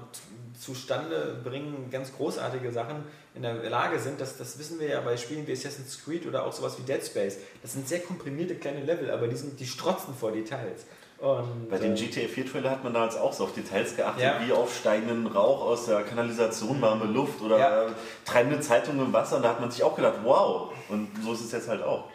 A: zustande bringen, ganz großartige Sachen in der Lage sind, das, das wissen wir ja bei Spielen wie Assassin's Creed oder auch sowas wie Dead Space. Das sind sehr komprimierte kleine Level, aber die, sind, die strotzen vor Details. Und,
F: Bei dem
A: äh,
F: GTA 4 Trailer hat man damals auch so auf Details geachtet,
A: Ja.
F: wie auf steigenden Rauch aus der Kanalisation, warme Luft oder
A: Ja.
F: treibende Zeitungen im Wasser. Und da hat man sich auch gedacht, wow. Und so ist es jetzt halt auch.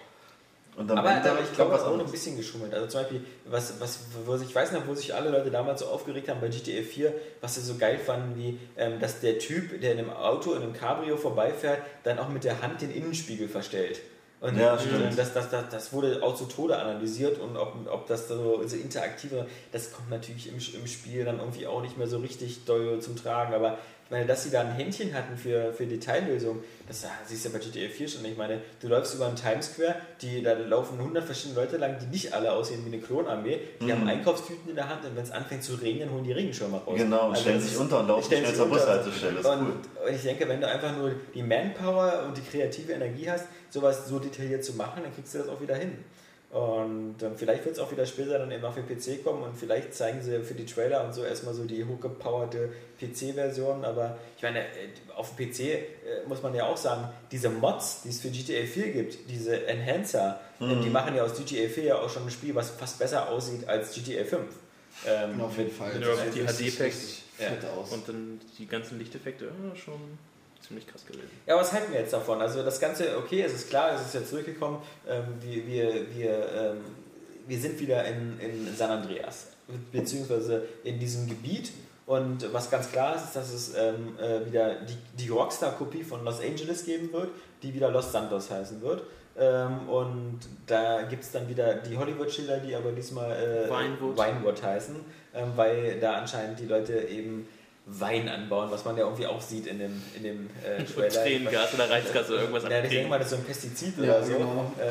A: Aber, aber ich glaube,
F: was
A: auch ein
F: anderes.
A: bisschen geschummelt. Also zum Beispiel, was, was, wo sich, ich weiß noch, wo sich alle Leute damals so aufgeregt haben bei GTA 4, was sie so geil fanden, wie, ähm, dass der Typ, der in einem Auto, in einem Cabrio vorbeifährt, dann auch mit der Hand den Innenspiegel verstellt. Und
F: Ja, stimmt.
A: das, das, das, das wurde auch zu Tode analysiert und ob, ob das so, so interaktive, das kommt natürlich im, im Spiel dann irgendwie auch nicht mehr so richtig doll zum Tragen. Aber meine, dass sie da ein Händchen hatten für, für Detaillösungen, das ah, siehst du ja bei GTA 4 schon. Ich meine, du läufst über einen Times Square, die, da laufen 100 verschiedene Leute lang, die nicht alle aussehen wie eine Klonarmee. Die
F: Mhm.
A: haben Einkaufstüten in der Hand und wenn es anfängt zu regnen, holen die Regenschirme raus.
F: Genau, und
A: Also
F: stellen sich unter und laufen schnell
A: sich
F: zur. Bushaltestelle.
A: Und,
F: cool.
A: und ich denke, wenn du einfach nur die Manpower und die kreative Energie hast, sowas so detailliert zu machen, dann kriegst du das auch wieder hin. Und ähm, vielleicht wird es auch wieder später dann eben auch für PC kommen und vielleicht zeigen sie für die Trailer und so erstmal so die hochgepowerte PC-Version. Aber ich meine, äh, auf dem PC äh, muss man ja auch sagen, diese Mods, die es für GTA 4 gibt, diese Enhancer, äh, die machen ja aus GTA 4 ja auch schon ein Spiel, was fast besser aussieht als GTA 5. Ähm,
E: Genau, auf jeden Fall. Das
G: du die HD-Packs
A: Ja.
G: und dann die ganzen Lichteffekte, ja, schon ziemlich krass gewesen.
A: Ja, was halten wir jetzt davon? Also das Ganze, okay, es ist klar, es ist jetzt zurückgekommen. Ähm, wir, wir, wir, ähm, wir sind wieder in, in San Andreas, beziehungsweise in diesem Gebiet. Und was ganz klar ist, ist, dass es ähm, äh, wieder die, die Rockstar-Kopie von Los Angeles geben wird, die wieder Los Santos heißen wird. Ähm, und da gibt es dann wieder die Hollywood-Schilder, die aber diesmal äh,
G: Vinewood.
A: Vinewood heißen, ähm, weil da anscheinend die Leute eben Wein anbauen, was man ja irgendwie auch sieht in dem, in dem äh, Trailer.
G: Tränengas oder Reizgas oder irgendwas
A: Ja, ich denke mal, das ist so ein Pestizid
E: Ja,
A: oder so
E: genau.
A: äh,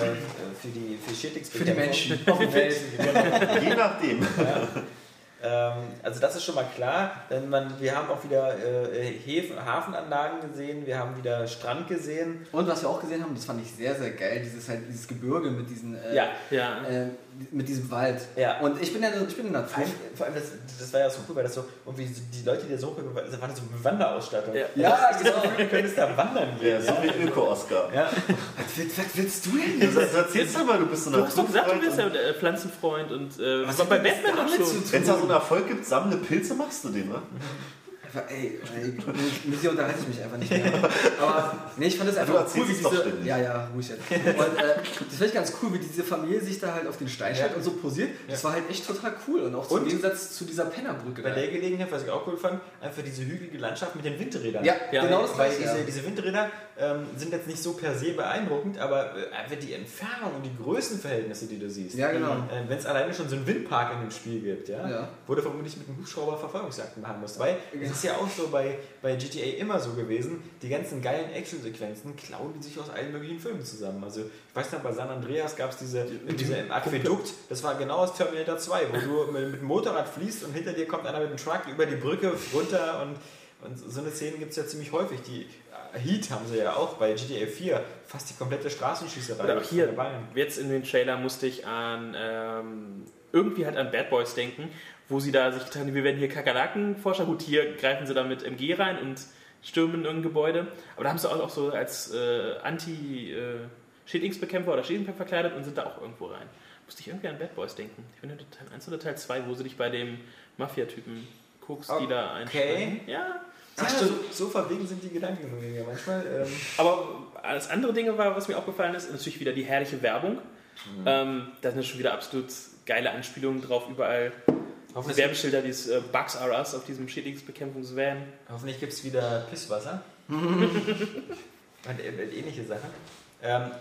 A: für die für Schädlingsbekämpfung.
E: Für die Menschen.
A: Auf die Welt. genau.
F: Je nachdem.
A: ja. ähm, also das ist schon mal klar. Denn man, wir haben auch wieder äh, Häfen, Hafenanlagen gesehen, wir haben wieder Strand gesehen.
E: Und was wir auch gesehen haben, das fand ich sehr, sehr geil, dieses halt dieses Gebirge mit diesen äh,
A: Ja.
G: Ja,
E: äh, mit diesem Wald.
A: Ja.
E: Und ich bin ja ich bin in der
A: Vor allem, vor allem das, das war ja so cool, weil das so irgendwie so, die Leute, die da so hochgegangen das war so eine Wanderausstattung.
G: Ja.
A: Und
E: Ja,
A: das
E: genau.
A: so, Du könntest da wandern
F: Ja,
A: gehen.
F: so wie Öko-Oscar.
A: Ja.
E: Was, willst- was willst du denn jetzt?
F: sagst- erzählst du mal, du bist so
G: Du hast doch gesagt, du bist ja
F: und-
G: äh, Pflanzenfreund und äh,
E: Was
G: war
E: hat
G: bei
E: das
G: Batman schon.
E: zu
F: Wenn es da so einen Erfolg gibt, sammle Pilze, machst du den, ne?
E: Einfach, ey, ey, mit, dir unterhalte ich mich einfach nicht mehr. Aber nee, ich fand das einfach
F: Du
E: cool, wie diese. Ja, ja, ruhig jetzt. Und äh, das fand ich ganz cool, wie diese Familie sich da halt auf den Stein stellt
A: Ja.
E: und so posiert. Das war halt echt total cool. Und auch zum
A: Und?
E: Gegensatz zu dieser Pennerbrücke.
A: Bei
E: da.
A: der Gelegenheit, was ich auch cool fand, einfach diese hügelige Landschaft mit den Windrädern.
E: Ja,
G: Ja,
E: genau das
A: Weil
E: gleiche.
A: diese,
E: ja.
A: diese Windräder ähm, sind jetzt nicht so per se beeindruckend, aber äh, einfach die Entfernung und die Größenverhältnisse, die du siehst.
E: Ja, genau.
A: Äh, Wenn es alleine schon so einen Windpark in dem Spiel gibt, ja,
E: Ja.
A: wo du vermutlich mit einem Hubschrauber Verfolgungsjagden machen musst. Weil es ist ja auch so bei, bei GTA immer so gewesen, die ganzen geilen Actionsequenzen klauen die sich aus allen möglichen Filmen zusammen. Also ich weiß noch, bei San Andreas gab es diese, diese im Aquädukt, das war genau aus Terminator 2, wo du mit, mit dem Motorrad fließt und hinter dir kommt einer mit dem Truck über die Brücke runter und und so eine Szene gibt es ja ziemlich häufig. Die äh, Heat haben sie ja auch bei GTA 4 fast die komplette Straßenschießerei
G: Oder auch hier, jetzt in den Trailer musste ich an ähm, irgendwie halt an Bad Boys denken, wo sie da sich getan haben, wir werden hier Kakerlaken forschen. Gut, hier greifen sie da mit MG rein und stürmen irgendein Gebäude. Aber da haben sie auch, so als äh, Anti-Schädlingsbekämpfer oder Schädlingsbekämpfer verkleidet und sind da auch irgendwo rein. Musste ich irgendwie an Bad Boys denken. Ich bin in Teil 1 oder Teil 2, wo sie dich bei dem Mafia-Typen guckst, die da einsteigen. Ja,
A: Ja, so, so verwegen sind die Gedanken ja manchmal. Ähm,
G: Aber das andere Ding war, was mir aufgefallen ist, natürlich wieder die herrliche Werbung. Ähm, da sind schon wieder absolut geile Anspielungen drauf, überall
A: hoffentlich
G: Werbeschilder, wie es äh, Bugs are us auf diesem Schädlingsbekämpfungsvan.
A: hoffentlich gibt es wieder Pisswasser. und äh, ähnliche Sachen. Ähm,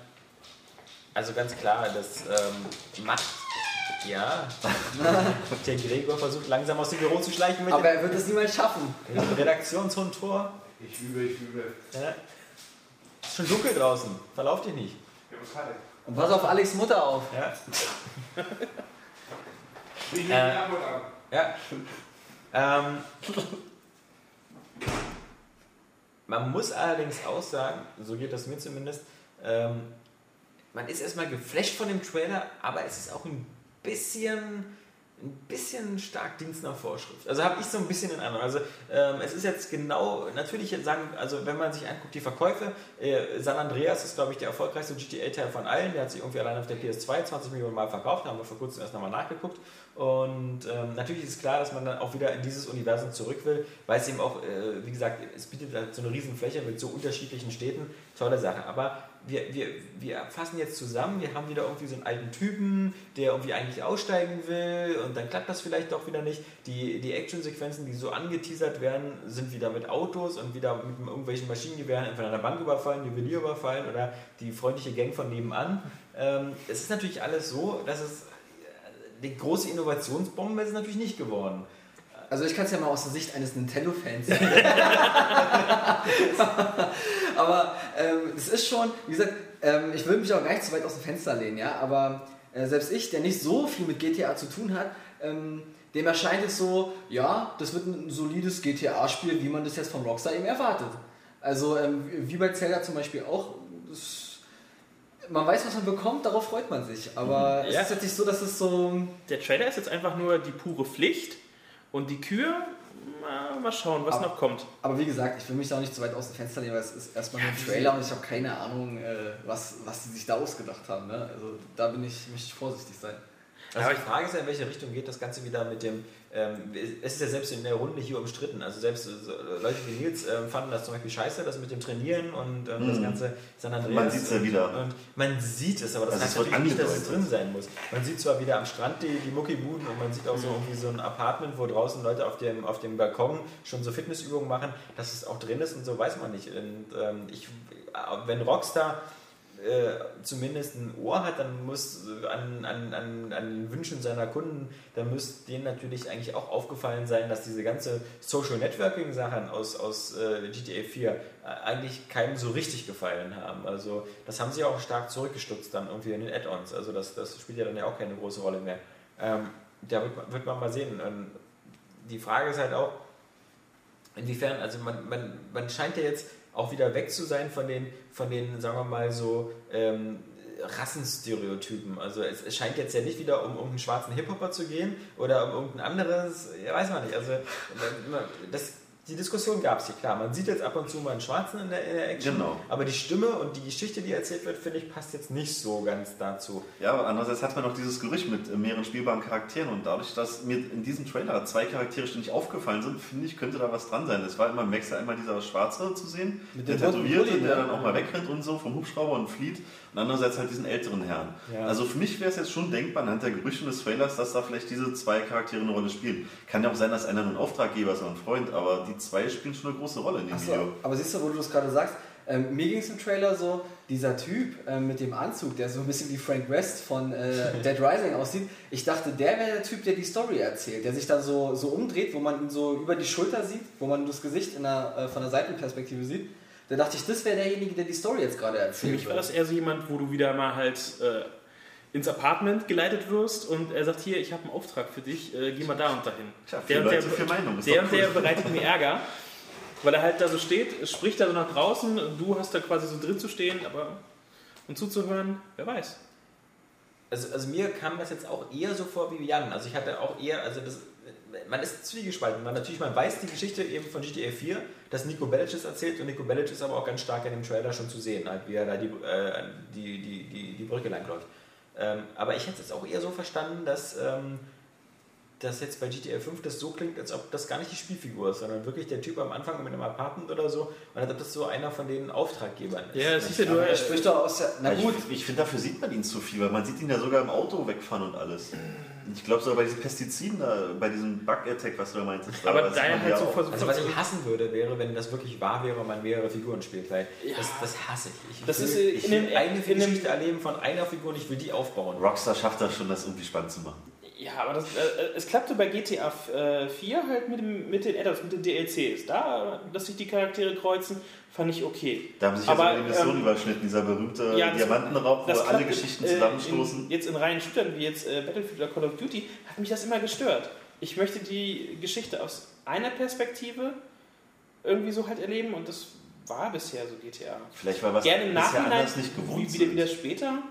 A: also ganz klar, das ähm, macht. Ja, der Gregor versucht langsam aus dem Büro zu schleichen mit
E: Aber er wird es niemals schaffen.
A: Redaktionshund-Tor.
C: Ich übe, ich übe.
A: Ja. Ist schon dunkel draußen, verlauf dich nicht.
E: Und pass auf Alex Mutter auf.
A: Ja.
C: Ich
A: nehme die
C: Antwort an.
A: Ja. Ähm, man muss allerdings auch sagen, so geht das mir zumindest, ähm, man ist erstmal geflasht von dem Trailer, aber es ist auch ein bisschen, ein bisschen stark Dienst nach Vorschrift. Also habe ich so ein bisschen in Ahnung. Also ähm, es ist jetzt genau, natürlich sagen, also wenn man sich anguckt, die Verkäufe, äh, San Andreas ist glaube ich der erfolgreichste GTA-Teil von allen, der hat sich irgendwie allein auf der PS2 20 Millionen Mal verkauft, da haben wir vor kurzem erst nochmal nachgeguckt. Und ähm, natürlich ist klar, dass man dann auch wieder in dieses Universum zurück will, weil es eben auch, äh, wie gesagt, es bietet halt so eine riesen Fläche mit so unterschiedlichen Städten. Tolle Sache. Aber wir, wir, wir fassen jetzt zusammen, wir haben wieder irgendwie so einen alten Typen, der irgendwie eigentlich aussteigen will und dann klappt das vielleicht doch wieder nicht. Die, die Actionsequenzen, die so angeteasert werden, sind wieder mit Autos und wieder mit irgendwelchen Maschinengewehren entweder einer Bank überfallen, Juwelier überfallen oder die freundliche Gang von nebenan. Ähm, es ist natürlich alles so, dass es die große Innovationsbombe ist natürlich nicht geworden.
E: Also ich kann es ja mal aus der Sicht eines Nintendo-Fans sagen. aber ähm, es ist schon, wie gesagt, ähm, ich will mich auch gar nicht zu weit aus dem Fenster lehnen, ja, aber äh, selbst ich, der nicht so viel mit GTA zu tun hat, ähm, dem erscheint es so, ja, das wird ein solides GTA-Spiel, wie man das jetzt von Rockstar eben erwartet. Also ähm, wie bei Zelda zum Beispiel auch, das, man weiß, was man bekommt, darauf freut man sich. Aber
G: Ja.
E: es ist jetzt nicht so, dass es so...
G: Der Trailer ist jetzt einfach nur die pure Pflicht und die Kür, mal, mal schauen, was
E: Aber-
G: noch kommt.
E: Aber wie gesagt, ich will mich da auch nicht zu weit aus dem Fenster lehnen, weil es ist erstmal nur ein Trailer und ich habe keine Ahnung, äh, was, was sie sich da ausgedacht haben. Ne? Also da bin ich, möchte ich vorsichtig sein.
A: Also die Frage ist ja, in welche Richtung geht das Ganze wieder mit dem, ähm, es ist ja selbst in der Runde hier umstritten, also selbst so Leute wie Nils ähm, fanden das zum Beispiel scheiße, das mit dem Trainieren und ähm, das
F: Mhm.
A: ganze San Andreas.
F: Man sieht's ja wieder.
A: Und man sieht es, aber das
F: Also
A: heißt
F: es
A: natürlich nicht, dass es drin sein muss. Man sieht zwar wieder am Strand die, die Muckibuden und man sieht auch so irgendwie so ein Apartment, wo draußen Leute auf dem, auf dem Balkon schon so Fitnessübungen machen, dass es auch drin ist und so weiß man nicht. Und ähm, ich, wenn Rockstar äh, zumindest ein Ohr hat, dann muss an, an, an, an den Wünschen seiner Kunden, dann muss denen natürlich eigentlich auch aufgefallen sein, dass diese ganze Social Networking Sachen aus, aus äh, GTA 4 äh, eigentlich keinem so richtig gefallen haben. Also das haben sie auch stark zurückgestutzt dann irgendwie in den Add-ons. Also das, das spielt ja dann ja auch keine große Rolle mehr. Ähm, da wird, man- wird man mal sehen. Und die Frage ist halt auch, inwiefern, also man, man, man scheint ja jetzt auch wieder weg zu sein von den, von den sagen wir mal so, ähm, Rassenstereotypen. Also es, es scheint jetzt ja nicht wieder um, um schwarzen Hip-Hopper zu gehen oder um irgendein anderes, ja weiß man nicht. Also das, die Diskussion gab es hier, klar. Man sieht jetzt ab und zu mal einen Schwarzen in der, in der Action,
F: Genau.
A: aber die Stimme und die Geschichte, die erzählt wird, finde ich, passt jetzt nicht so ganz dazu.
F: Ja, aber andererseits hat man noch dieses Gerücht mit äh, mehreren spielbaren Charakteren und dadurch, dass mir in diesem Trailer zwei Charaktere ständig aufgefallen sind, finde ich, könnte da was dran sein. Es war immer im Wechsel einmal dieser Schwarze zu sehen,
E: Mit
F: der Tätowierte,
E: Pulli,
F: der dann auch mal wegrennt und so vom Hubschrauber und flieht und andererseits halt diesen älteren Herrn.
A: Ja.
F: Also für mich wäre es jetzt schon denkbar anhand der Gerüchte des Trailers, dass da vielleicht diese zwei Charaktere eine Rolle spielen. Kann ja auch sein, dass einer nur ein Auftraggeber ist oder ein Freund, aber die zwei spielen schon eine große Rolle in dem
E: Achso,
F: Video.
E: aber siehst du, wo du das gerade sagst, ähm, mir ging es im Trailer so, dieser Typ ähm, mit dem Anzug, der so ein bisschen wie Frank West von äh, Dead Rising aussieht, ich dachte, der wäre der Typ, der die Story erzählt, der sich dann so, so umdreht, wo man ihn so über die Schulter sieht, wo man das Gesicht in der, äh, von der Seitenperspektive sieht. Da dachte ich, das wäre derjenige, der die Story jetzt gerade
G: Für
E: erzählt.
G: mich war das eher so jemand, wo du wieder mal halt äh, ins Apartment geleitet wirst und er sagt, hier, ich habe einen Auftrag für dich, äh, geh mal da und dahin.
F: Tja,
G: der und der.
F: Ist
G: der, und der
F: cool.
G: bereitet mir Ärger, weil er halt da so steht, spricht da so nach draußen, du hast da quasi so drin zu stehen, aber und zuzuhören, wer weiß.
A: Also, also mir kam das jetzt auch eher so vor wie Jan. Also ich hatte auch eher, also das, man ist zwiegespalten. Man natürlich, man weiß die Geschichte eben von GTA 4, dass Nico Bellic es erzählt und Nico Bellic ist aber auch ganz stark in dem Trailer schon zu sehen, halt, wie er da die, äh, die, die, die, die Brücke langläuft. Ähm, aber ich hätte es auch eher so verstanden, dass, ähm, dass jetzt bei GTA 5 das so klingt, als ob das gar nicht die Spielfigur ist, sondern wirklich der Typ am Anfang mit einem Apartment oder so und als ob das so einer von den Auftraggebern ist.
G: Ja, das ist ja nur-
E: Er spricht doch aus der. Na gut,
F: Ich, ich finde, dafür sieht man ihn zu viel, weil man sieht ihn ja sogar im Auto wegfahren und alles. Ich glaube sogar bei diesen Pestiziden, da, bei diesem Bug-Attack, was du da meintest. da
G: Aber da halt
F: ja
G: so
F: auch.
G: versucht
A: Also was ich hassen würde, wäre, wenn das wirklich wahr wäre und man mehrere Figuren spielt, weil das, das hasse ich. Ich
G: Das
A: will,
G: ist, äh,
A: ich
G: in
A: will
G: dem-
A: eine
G: in dem-
A: Geschichte erleben von einer Figur und ich will die aufbauen.
F: Rockstar schafft das schon, das irgendwie spannend zu machen.
G: Ja, aber das, äh, es klappte bei GTA äh, 4 halt mit, dem, mit den Add-ons, mit den DLCs. Da, dass sich die Charaktere kreuzen, fand ich okay.
F: Da haben sich
G: Aber,
F: sogar die Mission
G: ähm,
F: überschnitten, dieser berühmte
G: ja,
F: Diamantenraub, wo alle Geschichten
G: äh,
F: zusammenstoßen.
G: In, jetzt in reinen Shootern wie jetzt äh, Battlefield oder Call of Duty hat mich das immer gestört. Ich möchte die Geschichte aus einer Perspektive irgendwie so halt erleben und das war bisher so GTA.
F: Vielleicht war was
G: Gerne im Nachhinein,
F: anders nicht gewohnt
G: wie,
F: sind.
G: wieder später.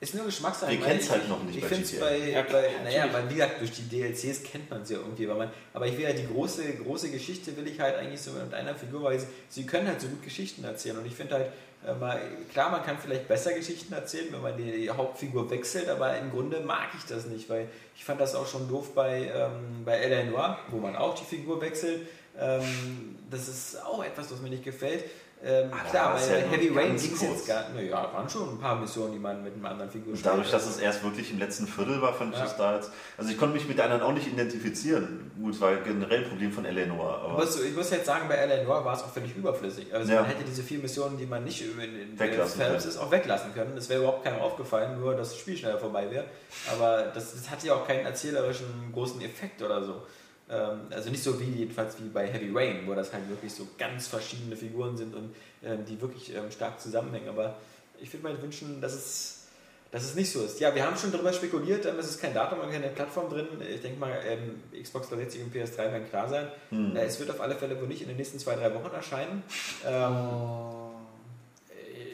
A: Ist nur Geschmackssache.
F: Wir kennen's
A: ich-
F: halt noch nicht
A: Ich
F: bei
A: finde es
F: GTA.
A: bei,
G: Ja,
A: bei naja, weil wie gesagt, durch die DLCs kennt man es ja irgendwie. Weil man, aber ich will ja die große, große Geschichte will ich halt eigentlich so mit einer Figur, weil sie, sie können halt so gut Geschichten erzählen. Und ich finde halt, äh, mal, klar, man kann vielleicht besser Geschichten erzählen, wenn man die Hauptfigur wechselt, aber im Grunde mag ich das nicht, weil ich fand das auch schon doof bei, ähm, bei Eleanor, wo man auch die Figur wechselt. Ähm, das ist auch etwas, was mir nicht gefällt. Ähm,
F: Ah,
A: klar, bei
F: ja
A: Heavy Rain ging es jetzt gar nicht. Naja, waren schon ein paar Missionen, die man mit einer anderen Figur
F: Und dadurch,
A: spielt.
F: dass es erst wirklich im letzten Viertel war, fand ich
A: Ja.
F: es da jetzt. Also ich konnte mich mit der anderen auch nicht identifizieren. Gut, war generell ein Problem von Eleanor.
A: Ich
F: Aber
A: muss, ich muss jetzt sagen, bei Eleanor war es auch völlig überflüssig. Also
F: Ja.
A: man hätte diese vier Missionen, die man nicht in,
F: Weglassen
A: Phelps ist, auch weglassen können. Es wäre überhaupt keinem aufgefallen, nur dass das Spiel schneller vorbei wäre. Aber das, das hatte ja auch keinen erzählerischen großen Effekt oder so. Ähm, also nicht so wie jedenfalls wie bei Heavy Rain, wo das halt wirklich so ganz verschiedene Figuren sind und ähm, die wirklich ähm, stark zusammenhängen. Aber ich würde mir wünschen, dass es, dass es nicht so ist. Ja, wir haben schon darüber spekuliert, ähm, es ist kein Datum und keine Plattform drin. Ich denke mal, ähm, Xbox 360 und PS3 werden klar sein.
F: hm.
A: Äh, Es wird auf alle Fälle wohl nicht in den nächsten zwei, drei Wochen erscheinen. Ähm,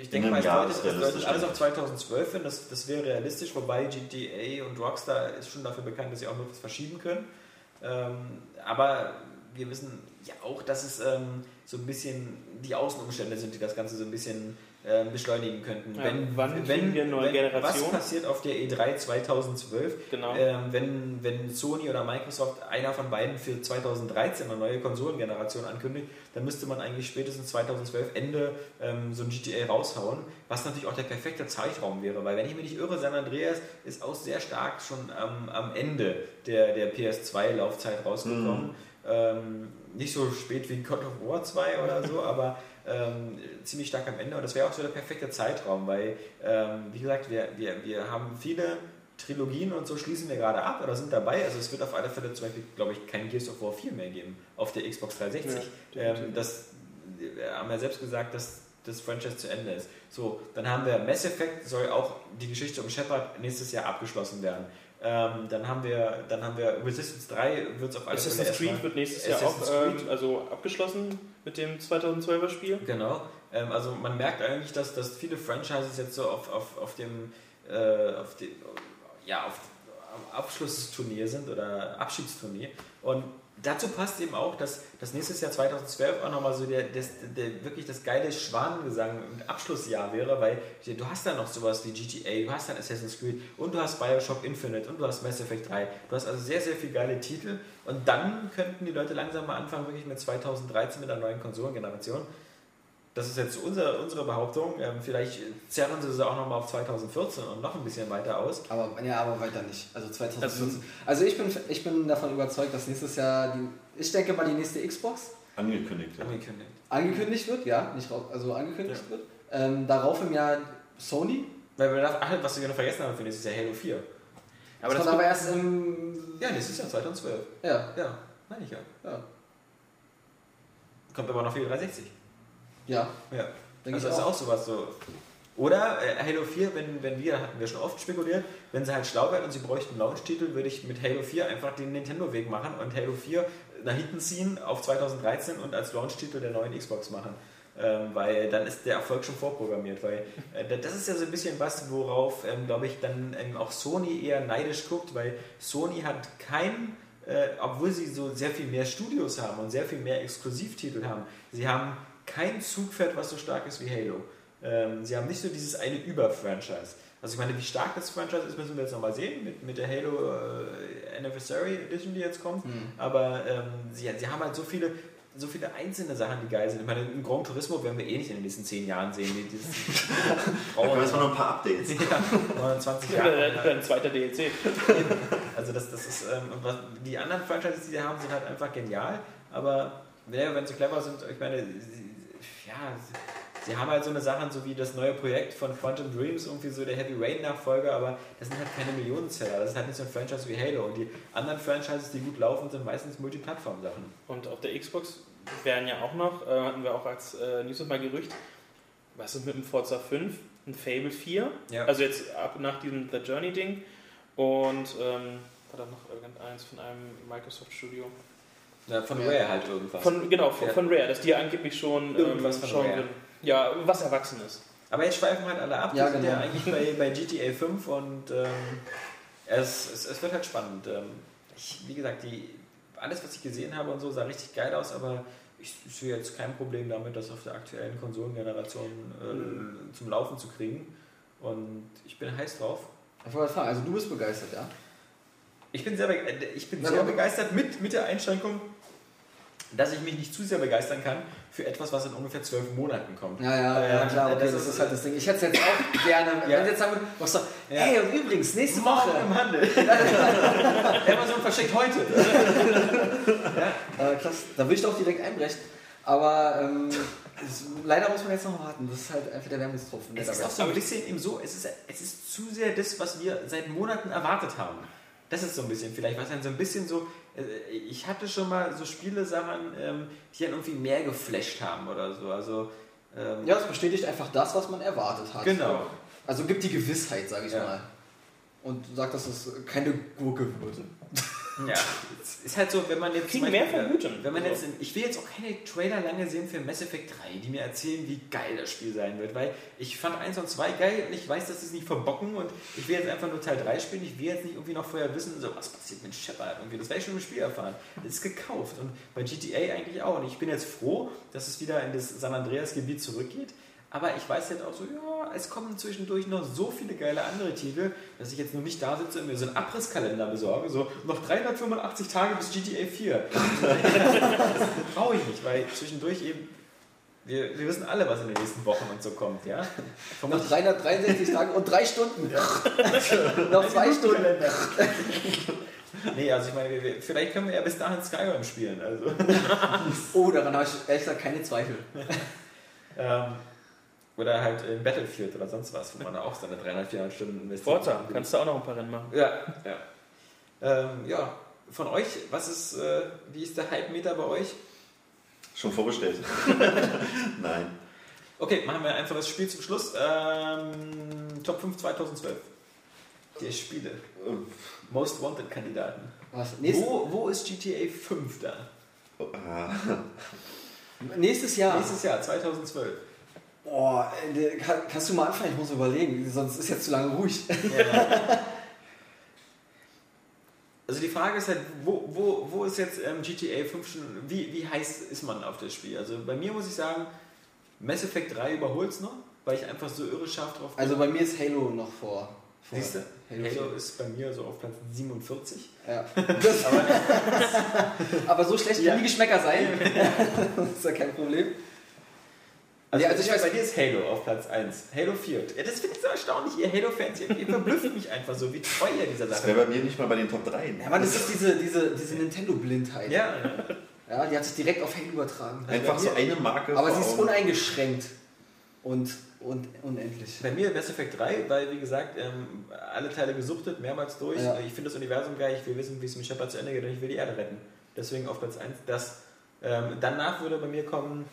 A: ich denke mal, es deutet, alles auf
F: denke
A: 2012 hin. Das, das wäre realistisch, wobei GTA und Rockstar ist schon dafür bekannt, dass sie auch noch was verschieben können. Ähm, aber wir wissen ja auch, dass es ähm, so ein bisschen die Außenumstände sind, die das Ganze so ein bisschen ähm, beschleunigen könnten.
G: Ja, wann kriegen wir neue
A: wenn,
G: Generation?
A: Was passiert auf der E3 2012?
G: Genau.
A: Ähm, wenn, wenn Sony oder Microsoft einer von beiden für 2013 eine neue Konsolengeneration ankündigt, dann müsste man eigentlich spätestens 2012 Ende ähm, so ein GTA raushauen, was natürlich auch der perfekte Zeitraum wäre, weil wenn ich mich nicht irre, San Andreas ist auch sehr stark schon am, am Ende der, der PS2-Laufzeit rausgekommen. Ähm, nicht so spät wie God of War 2 oder so, aber ähm, ziemlich stark am Ende und das wäre auch so der perfekte Zeitraum, weil, ähm, wie gesagt, wir, wir, wir haben viele Trilogien und so schließen wir gerade ab oder sind dabei. Also es wird auf alle Fälle zum Beispiel, glaube ich, kein Gears of War 4 mehr geben auf der Xbox 360.
G: Ja,
A: ähm, das wir haben ja selbst gesagt, dass das Franchise zu Ende ist. So, dann haben wir Mass Effect, soll auch die Geschichte um Shepard nächstes Jahr abgeschlossen werden. Ähm, dann haben wir, dann haben wir Resistance 3 wird es auf alle Fälle
G: Assassin's Creed wird nächstes Jahr auch ähm, also abgeschlossen mit dem 2012er Spiel.
A: Genau. Ähm, also man merkt eigentlich, dass, dass viele Franchises jetzt so auf, auf, auf dem äh, auf dem, ja, auf, am Abschlussturnier sind oder Abschiedsturnier. Und dazu passt eben auch, dass das nächstes Jahr 2012 auch nochmal so der, das, der, wirklich das geile Schwanengesang im Abschlussjahr wäre, weil du hast dann noch sowas wie GTA, du hast dann Assassin's Creed und du hast Bioshock Infinite und du hast Mass Effect 3. Du hast also sehr, sehr viele geile Titel und dann könnten die Leute langsam mal anfangen, wirklich mit 2013 mit der neuen Konsolengeneration. Das ist jetzt unsere, unsere Behauptung. Ähm, vielleicht zerren sie sie auch nochmal auf 2014 und noch ein bisschen weiter aus.
E: Aber, ja, aber weiter nicht. Also 2014. Also ich bin, ich bin davon überzeugt, dass nächstes Jahr, die, ich denke mal, die nächste Xbox
F: Angekündigt. Ja.
A: Angekündigt.
E: angekündigt wird, ja, nicht raus, also angekündigt wird. Ähm, darauf im Jahr Sony.
A: Weil wir ach, was wir noch vergessen haben für nächstes Jahr Halo 4.
E: Aber das kommt aber erst im.
A: Ja, nächstes Jahr 2012.
E: Ja,
A: Ja, meine ich ja.
E: ja.
A: Kommt aber noch für die 360.
E: Ja,
A: Ja.
E: denke
A: also
E: ich
A: das ist
E: auch.
A: auch sowas so. Oder äh, Halo 4, wenn, wenn wir, hatten wir schon oft spekuliert, wenn sie halt schlau wären und sie bräuchten einen Launch-Titel, würde ich mit Halo 4 einfach den Nintendo-Weg machen und Halo 4 nach hinten ziehen auf 2013 und als Launch-Titel der neuen Xbox machen. Ähm, weil dann ist der Erfolg schon vorprogrammiert. Weil äh, das ist ja so ein bisschen was, worauf, ähm, glaube ich, dann ähm, auch Sony eher neidisch guckt, weil Sony hat kein, äh, obwohl sie so sehr viel mehr Studios haben und sehr viel mehr Exklusivtitel haben, sie haben kein Zugpferd, was so stark ist wie Halo. Ähm, sie haben nicht so dieses eine Über-Franchise. Also ich meine, wie stark das Franchise ist, müssen wir jetzt nochmal sehen mit, mit der Halo äh, Anniversary Edition, die jetzt kommt.
E: Hm.
A: Aber ähm, sie, sie haben halt so viele, so viele einzelne Sachen, die geil sind. Ich meine, ein Gran Turismo werden wir eh nicht in den nächsten 10 Jahren sehen. wie Dieses
F: Da kommen jetzt mal noch ein paar Updates.
A: ja, 20
G: Oder
A: Jahre.
G: ein zweiter DLC.
A: Also das, das ist, ähm, und was, die anderen Franchises, die sie haben, sind halt einfach genial. Aber ja, wenn sie clever sind, ich meine, sie, ja, sie, haben halt so eine Sachen, so wie das neue Projekt von Quantum Dreams, irgendwie so der Heavy Rain Nachfolger, aber das sind halt keine Millionenzeller. Das ist halt nicht so ein Franchise wie Halo. Und die anderen Franchises, die gut laufen, sind meistens Multiplattform-Sachen.
G: Und auf der Xbox wären ja auch noch, äh, hatten wir auch als äh, News mal Gerücht, was ist mit dem Forza 5, ein Fable 4,
A: Ja.
G: also jetzt ab nach diesem The Journey Ding und ähm, war da noch irgendeins von einem Microsoft Studio?
A: Ja, von
E: Ja.
A: Rare halt irgendwas.
G: Von, genau, von,
A: Ja.
G: von Rare, dass die angeblich schon,
A: Irgendwas
G: ähm,
A: von Rare.
G: ja, was erwachsen ist.
A: Aber jetzt schweifen halt alle ab.
E: Ja,
A: Wir sind ja
E: genau.
A: eigentlich bei, bei GTA 5 und ähm, es, es, es wird halt spannend. Ähm, ich, wie gesagt, die, alles, was ich gesehen habe und so, sah richtig geil aus, aber ich, ich sehe jetzt kein Problem damit, das auf der aktuellen Konsolengeneration äh, zum Laufen zu kriegen. Und ich bin heiß drauf.
E: Ich wollte fragen, also du bist begeistert, ja?
A: Ich bin sehr, äh, ich bin sehr begeistert mit, mit der Einschränkung, dass ich mich nicht zu sehr begeistern kann für etwas, was in ungefähr zwölf Monaten kommt.
E: Ja, ja, ja, klar, okay,
A: das
E: das,
A: ist-
E: ist halt das Ding. Ich hätte es jetzt auch gerne,
A: Ja.
E: wenn sie jetzt sagen würden, was
A: Ja.
E: ey, und übrigens, nächste
A: Morgen
E: Woche.
A: im Handel. Amazon verschickt heute.
E: Äh, krass, da will ich doch direkt einbrechen. Aber ähm, es, leider muss man jetzt noch warten. Das ist halt einfach der Wermutstropfen. der
A: Es ist auch so ein bisschen eben so, es ist, es ist zu sehr das, was wir seit Monaten erwartet haben. Das ist so ein bisschen vielleicht, was dann so ein bisschen so, ich hatte schon mal so Spielesachen, ähm, die dann irgendwie mehr geflasht haben oder so. Also, ähm,
E: Ja, es bestätigt einfach das, was man erwartet hat.
A: genau.
E: Also gibt die Gewissheit, sage ich
A: Ja.
E: mal. Und sagt, dass es keine Gurke wird.
A: Ja, es ist halt so, wenn man jetzt.
G: Kriegen mehr
A: Beispiel,
G: vergüten.
A: Wenn man jetzt, ich will jetzt auch keine Trailer lange sehen für Mass Effect 3, die mir erzählen, wie geil das Spiel sein wird, weil ich fand 1 und 2 geil und ich weiß, dass sie es nicht verbocken und ich will jetzt einfach nur Teil 3 spielen. Ich will jetzt nicht irgendwie noch vorher wissen, so was passiert mit Shepard irgendwie. Das werde ich schon im Spiel erfahren. Das ist gekauft und bei GTA eigentlich auch. Und ich bin jetzt froh, dass es wieder in das San Andreas Gebiet zurückgeht. Aber ich weiß jetzt auch so, ja, es kommen zwischendurch noch so viele geile andere Titel, dass ich jetzt nur nicht da sitze und mir so einen Abrisskalender besorge, so noch 385 Tage bis GTA 4. das brauche ich nicht, weil zwischendurch eben, wir, wir wissen alle, was in den nächsten Wochen und so kommt, ja.
E: Noch
A: Vermutlich
E: 363 Tage und drei Stunden. Noch zwei Stunden.
A: Nee, also ich meine, wir, vielleicht können wir ja bis dahin Skyrim spielen. Also,
E: Oh, daran habe ich ehrlich gesagt keine Zweifel.
A: ähm, oder halt in Battlefield oder sonst was, wo man da auch seine 300, 400 Stunden investiert.
G: Forza, kannst du auch noch ein paar Rennen machen.
A: Ja, ja. Ähm, ja, von euch, was ist, äh, wie ist der Hype-Meter bei euch?
F: Schon vorbestellt. Nein.
A: Okay, machen wir einfach das Spiel zum Schluss. Ähm, Top 5 2012. Die Spiele. Most Wanted Kandidaten.
E: Was?
A: Wo, wo ist GTA 5 da?
F: Ah,
E: nächstes Jahr.
A: Nächstes Jahr, 2012.
E: Boah, kann, kannst du mal anfangen? Ich muss überlegen, sonst ist jetzt zu lange ruhig.
A: Ja. Also die Frage ist halt, wo, wo, wo ist jetzt ähm, GTA 5 schon, wie, wie heiß ist man auf das Spiel? Also bei mir muss ich sagen, Mass Effect 3 überholt es noch, weil ich einfach so irre scharf drauf bin.
E: Also bei mir ist Halo noch vor. vor
A: Siehst du,
E: Halo,
A: Halo ist bei mir so auf Platz 47.
E: Ja. Das, aber so schlecht
A: Ja.
E: können die Geschmäcker sein. das ist ja kein Problem.
A: Also,
E: Ja,
A: also
E: also
A: ich weiß, bei dir ist Halo auf Platz 1. Halo 4. Ja, das finde ich so erstaunlich, ihr Halo-Fans, ihr, ihr verblüfft mich einfach so, wie treu ihr dieser
F: Das
A: Sache
F: wäre bei mir nicht mal bei den Top 3.
E: Ja, man, das ist diese, diese, diese Nintendo-Blindheit.
A: Ja,
E: Ja, die hat sich direkt auf Halo übertragen.
F: Einfach so eine Marke.
E: Aber sie ist uneingeschränkt und, und unendlich.
A: Bei mir Mass Effect 3, weil wie gesagt, ähm, alle Teile gesuchtet, mehrmals durch.
E: Ja.
A: Ich finde das Universum geil, ich will wissen, wie es mit Shepard zu Ende geht und ich will die Erde retten. Deswegen auf Platz 1 das. Ähm, danach würde bei mir kommen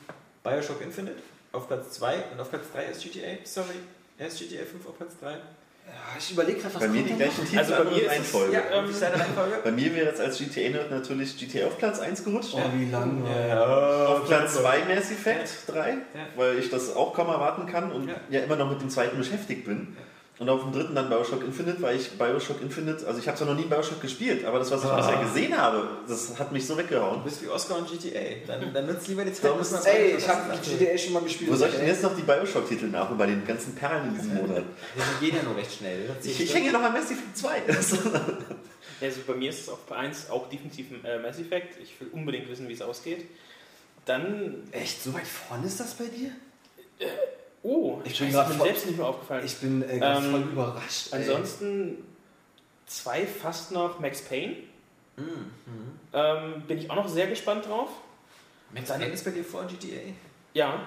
A: Bioshock Infinite auf Platz 2 und auf Platz 3 ist GTA. Sorry, erst GTA 5 auf Platz 3.
E: Ja, ich überlege gerade, was
F: Bei mir
E: kommt
F: die gleichen Titel,
G: Also bei mir ist es-
F: Reihenfolge.
A: Ja,
G: ähm,
A: Reihenfolge?
F: Bei mir wäre jetzt als GTA-Nerd natürlich GTA auf Platz 1 gerutscht.
E: Oh, wie lang.
F: Auf Platz 2 Mass Effect 3,
A: Ja.
F: weil ich das auch kaum erwarten kann und
A: Ja.
F: ja, immer noch mit dem zweiten beschäftigt bin. Und auf dem dritten dann Bioshock Infinite, weil ich Bioshock Infinite, also ich habe zwar noch nie Bioshock gespielt, aber das, was ich
A: Ah.
F: bisher gesehen habe, das hat mich so
A: Du
F: weggehauen.
A: bist wie Oscar und GTA. Dann, dann nutzt lieber die Zeit.
E: Ey, ich habe. GTA schon mal gespielt.
F: Wo soll ich denn jetzt noch die Bioshock-Titel nach bei den ganzen Perlen in diesem Monat?
A: Die gehen ja nur recht schnell.
F: Ich, ich hänge noch an Mass Effect 2.
G: Also bei mir ist es auf 1 auch definitiv ein äh, Mass Effect. Ich will unbedingt wissen, wie es ausgeht. Dann,
E: Echt, so weit vorne ist das bei dir?
G: Oh,
E: Ich bin voll-
G: selbst nicht mehr aufgefallen.
E: Ich bin äh,
G: Ähm,
E: voll überrascht. ey.
G: Ansonsten zwei fast noch Max Payne.
A: Mhm.
G: Ähm, bin ich auch noch sehr gespannt drauf.
A: Max Payne ist bei dir vor GTA?
G: Ja.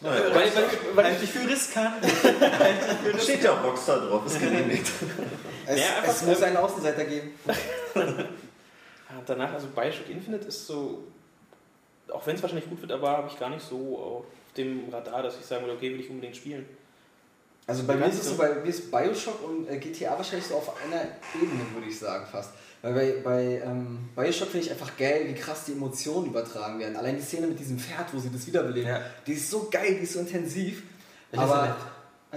A: Weil,
G: Weil, weil, weil,
A: Halte ich für riskant.
F: Steht ja auch Rockstar drauf, ist genehmigt.
E: es,
G: Ja,
E: es muss
G: ähm,
E: einen Außenseiter geben.
G: Ja, danach, also Bioshock Infinite ist so, auch wenn es wahrscheinlich gut wird, aber habe ich gar nicht so auf dem Radar, dass ich sagen würde, okay, will ich unbedingt spielen.
E: Also bei mir ist es so, bei mir ist Bioshock und äh, GTA wahrscheinlich so auf einer Ebene, würde ich sagen, fast. Weil bei, bei ähm, Bioshock finde ich einfach geil, wie krass die Emotionen übertragen werden. Allein die Szene mit diesem Pferd, wo sie das wiederbeleben,
A: Ja.
E: die ist so geil, die ist so intensiv.
A: Ist
E: aber äh,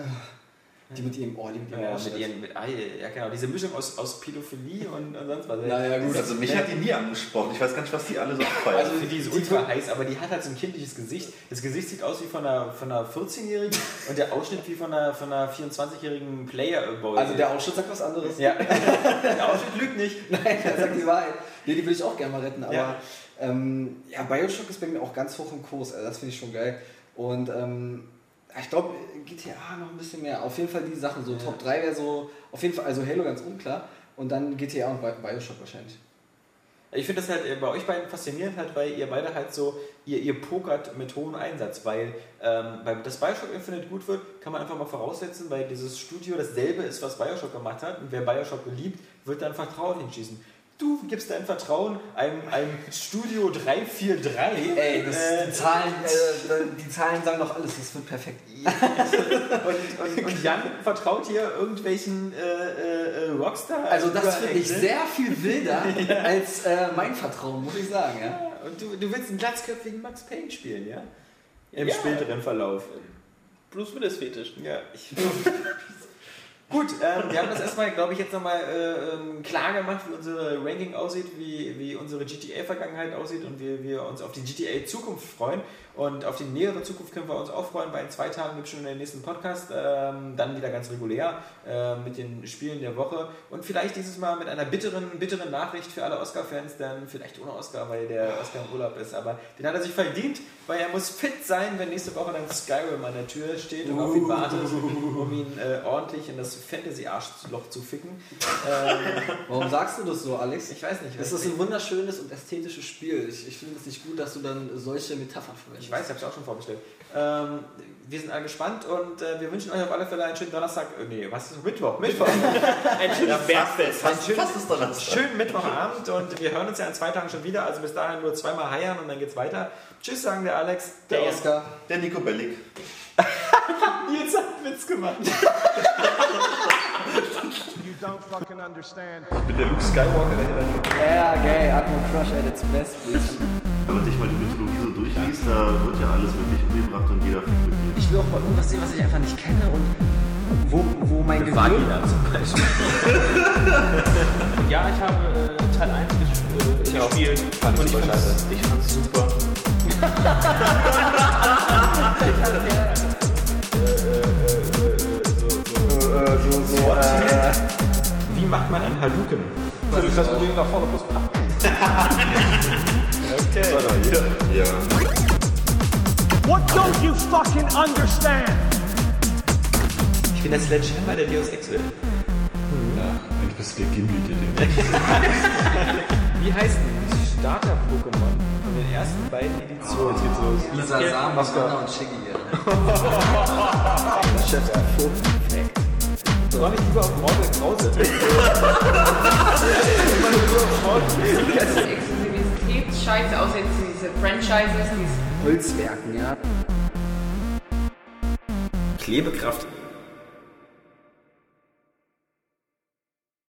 E: die mit ihrem, oh, die mit ihrem
A: Ja, mit ihren, mit, ah, ja, genau. Diese Mischung aus, aus Pädophilie und, und sonst was.
E: Naja, gut.
F: Also mich hat die nie angesprochen. Ich weiß gar nicht, was die alle so abfeiern.
A: Also für die ist ultra heiß, aber die hat halt so ein kindliches Gesicht. Das Gesicht sieht aus wie von einer, von einer 14-Jährigen und der Ausschnitt wie von einer, von einer 24-jährigen Player-Boy.
E: Also der Ausschnitt sagt was anderes.
A: ja, der Ausschnitt lügt nicht.
E: Nein, er sagt die Wahrheit. Nee, die will ich auch gerne mal retten. Aber
A: Ja.
E: ja, ähm, ja Bioshock ist bei mir auch ganz hoch im Kurs. Also das finde ich schon geil. Und ähm, ich glaube, GTA noch ein bisschen mehr. Auf jeden Fall die Sachen. So
A: Ja.
E: Top 3 wäre so, auf jeden Fall, also Halo ganz unklar. Und dann GTA und Bi- Bioshock wahrscheinlich.
A: Ich finde das halt äh, bei euch beiden faszinierend, halt, weil ihr beide halt so, ihr, ihr pokert mit hohem Einsatz, weil ähm, bei das Bioshock Infinite gut wird, kann man einfach mal voraussetzen, weil dieses Studio dasselbe ist, was Bioshock gemacht hat und wer Bioshock liebt, wird dann Vertrauen hinschießen. Du gibst dein Vertrauen einem, einem Studio 343.
E: Ey, das,
A: äh,
E: die, Zahlen, äh, die Zahlen sagen doch alles. Das wird perfekt.
A: und, und, und Jan vertraut hier irgendwelchen äh, äh, Rockstar.
E: Also das finde ich sehr viel wilder als äh, mein Vertrauen, muss ich sagen. Ja?
A: Ja, und du, du willst einen glatzköpfigen Max Payne spielen, ja? Im
G: Ja.
A: späteren Verlauf.
G: Bruce Willis Fetisch.
A: Ja, ich. Gut, ähm, wir haben das erstmal, glaube ich, jetzt nochmal äh, ähm, klar gemacht, wie unsere Ranking aussieht, wie, wie unsere GTA-Vergangenheit aussieht und wie wir uns auf die GTA-Zukunft freuen. Und auf die nähere Zukunft können wir uns auch freuen. Bei in zwei Tagen gibt es schon den nächsten Podcast, ähm, dann wieder ganz regulär äh, mit den Spielen der Woche. Und vielleicht dieses Mal mit einer bitteren, bitteren Nachricht für alle Oscar-Fans, dann vielleicht ohne Oscar, weil der Oscar im Urlaub ist. Aber den hat er sich verdient, weil er muss fit sein, wenn nächste Woche dann Skyrim an der Tür steht und auf ihn wartet, um ihn äh, ordentlich in das Fantasy-Arschloch zu ficken. Ähm,
E: Warum sagst du das so, Alex?
A: ich weiß nicht.
E: Es ist ein wunderschönes und ästhetisches Spiel. Ich, ich finde es nicht gut, dass du dann solche Metaphern verwendest.
A: Ich weiß, ich habe es auch schon vorgestellt. Ähm, wir sind alle gespannt und äh, wir wünschen euch auf alle Fälle einen schönen Donnerstag. Äh, nee, was ist Mittwoch? Mittwoch.
G: Ein schönes Bergfest.
A: Einen schönen,
F: Fast ist Donnerstag.
A: schönen Mittwochabend und wir hören uns ja in zwei Tagen schon wieder. Also bis dahin nur zweimal heiern und dann geht's weiter. Tschüss, sagen der Alex.
E: Der Oscar.
F: Der Nico Bellic.
A: Nils hat Witz gemacht.
H: You don't fucking understand.
F: Ich bin der Luke Skywalker, der hier dann
E: Ja, gay, Atmo Crush at its best, please.
F: Wenn man sich mal die Mythologie so durchliest, da wird ja alles wirklich umgebracht und jeder fliegt mit dir.
I: Ich will auch mal irgendwas sehen, was ich einfach nicht kenne und wo, wo mein Gehirn...
A: Vagina zum Beispiel.
G: Ja, ich habe äh, Teil 1 ges äh,
A: auch.
G: gespielt
A: Fand ich
G: und ich
A: super
G: fand's, ich fand's super.
E: so, so, äh,
A: Wie macht man einen Hadouken?
C: Natürlich das Problem nach vorne plus
A: Okay.
F: Ja.
H: What don't you fucking understand?
A: Ich bin der Sledgehammer der Deus Ex will.
F: Eigentlich bist du der Gimli, der den
A: Wie heißt die Starter-Pokémon von den ersten beiden Editionen? Jetzt geht's los.
E: Lisa Sam, Anna und Shiggy.
A: So habe ich lieber auf Mortal Krause.
B: Exklusivitätsscheiße, außer jetzt diese Franchises, diese
I: Holzwerken, ja.
A: Klebekraft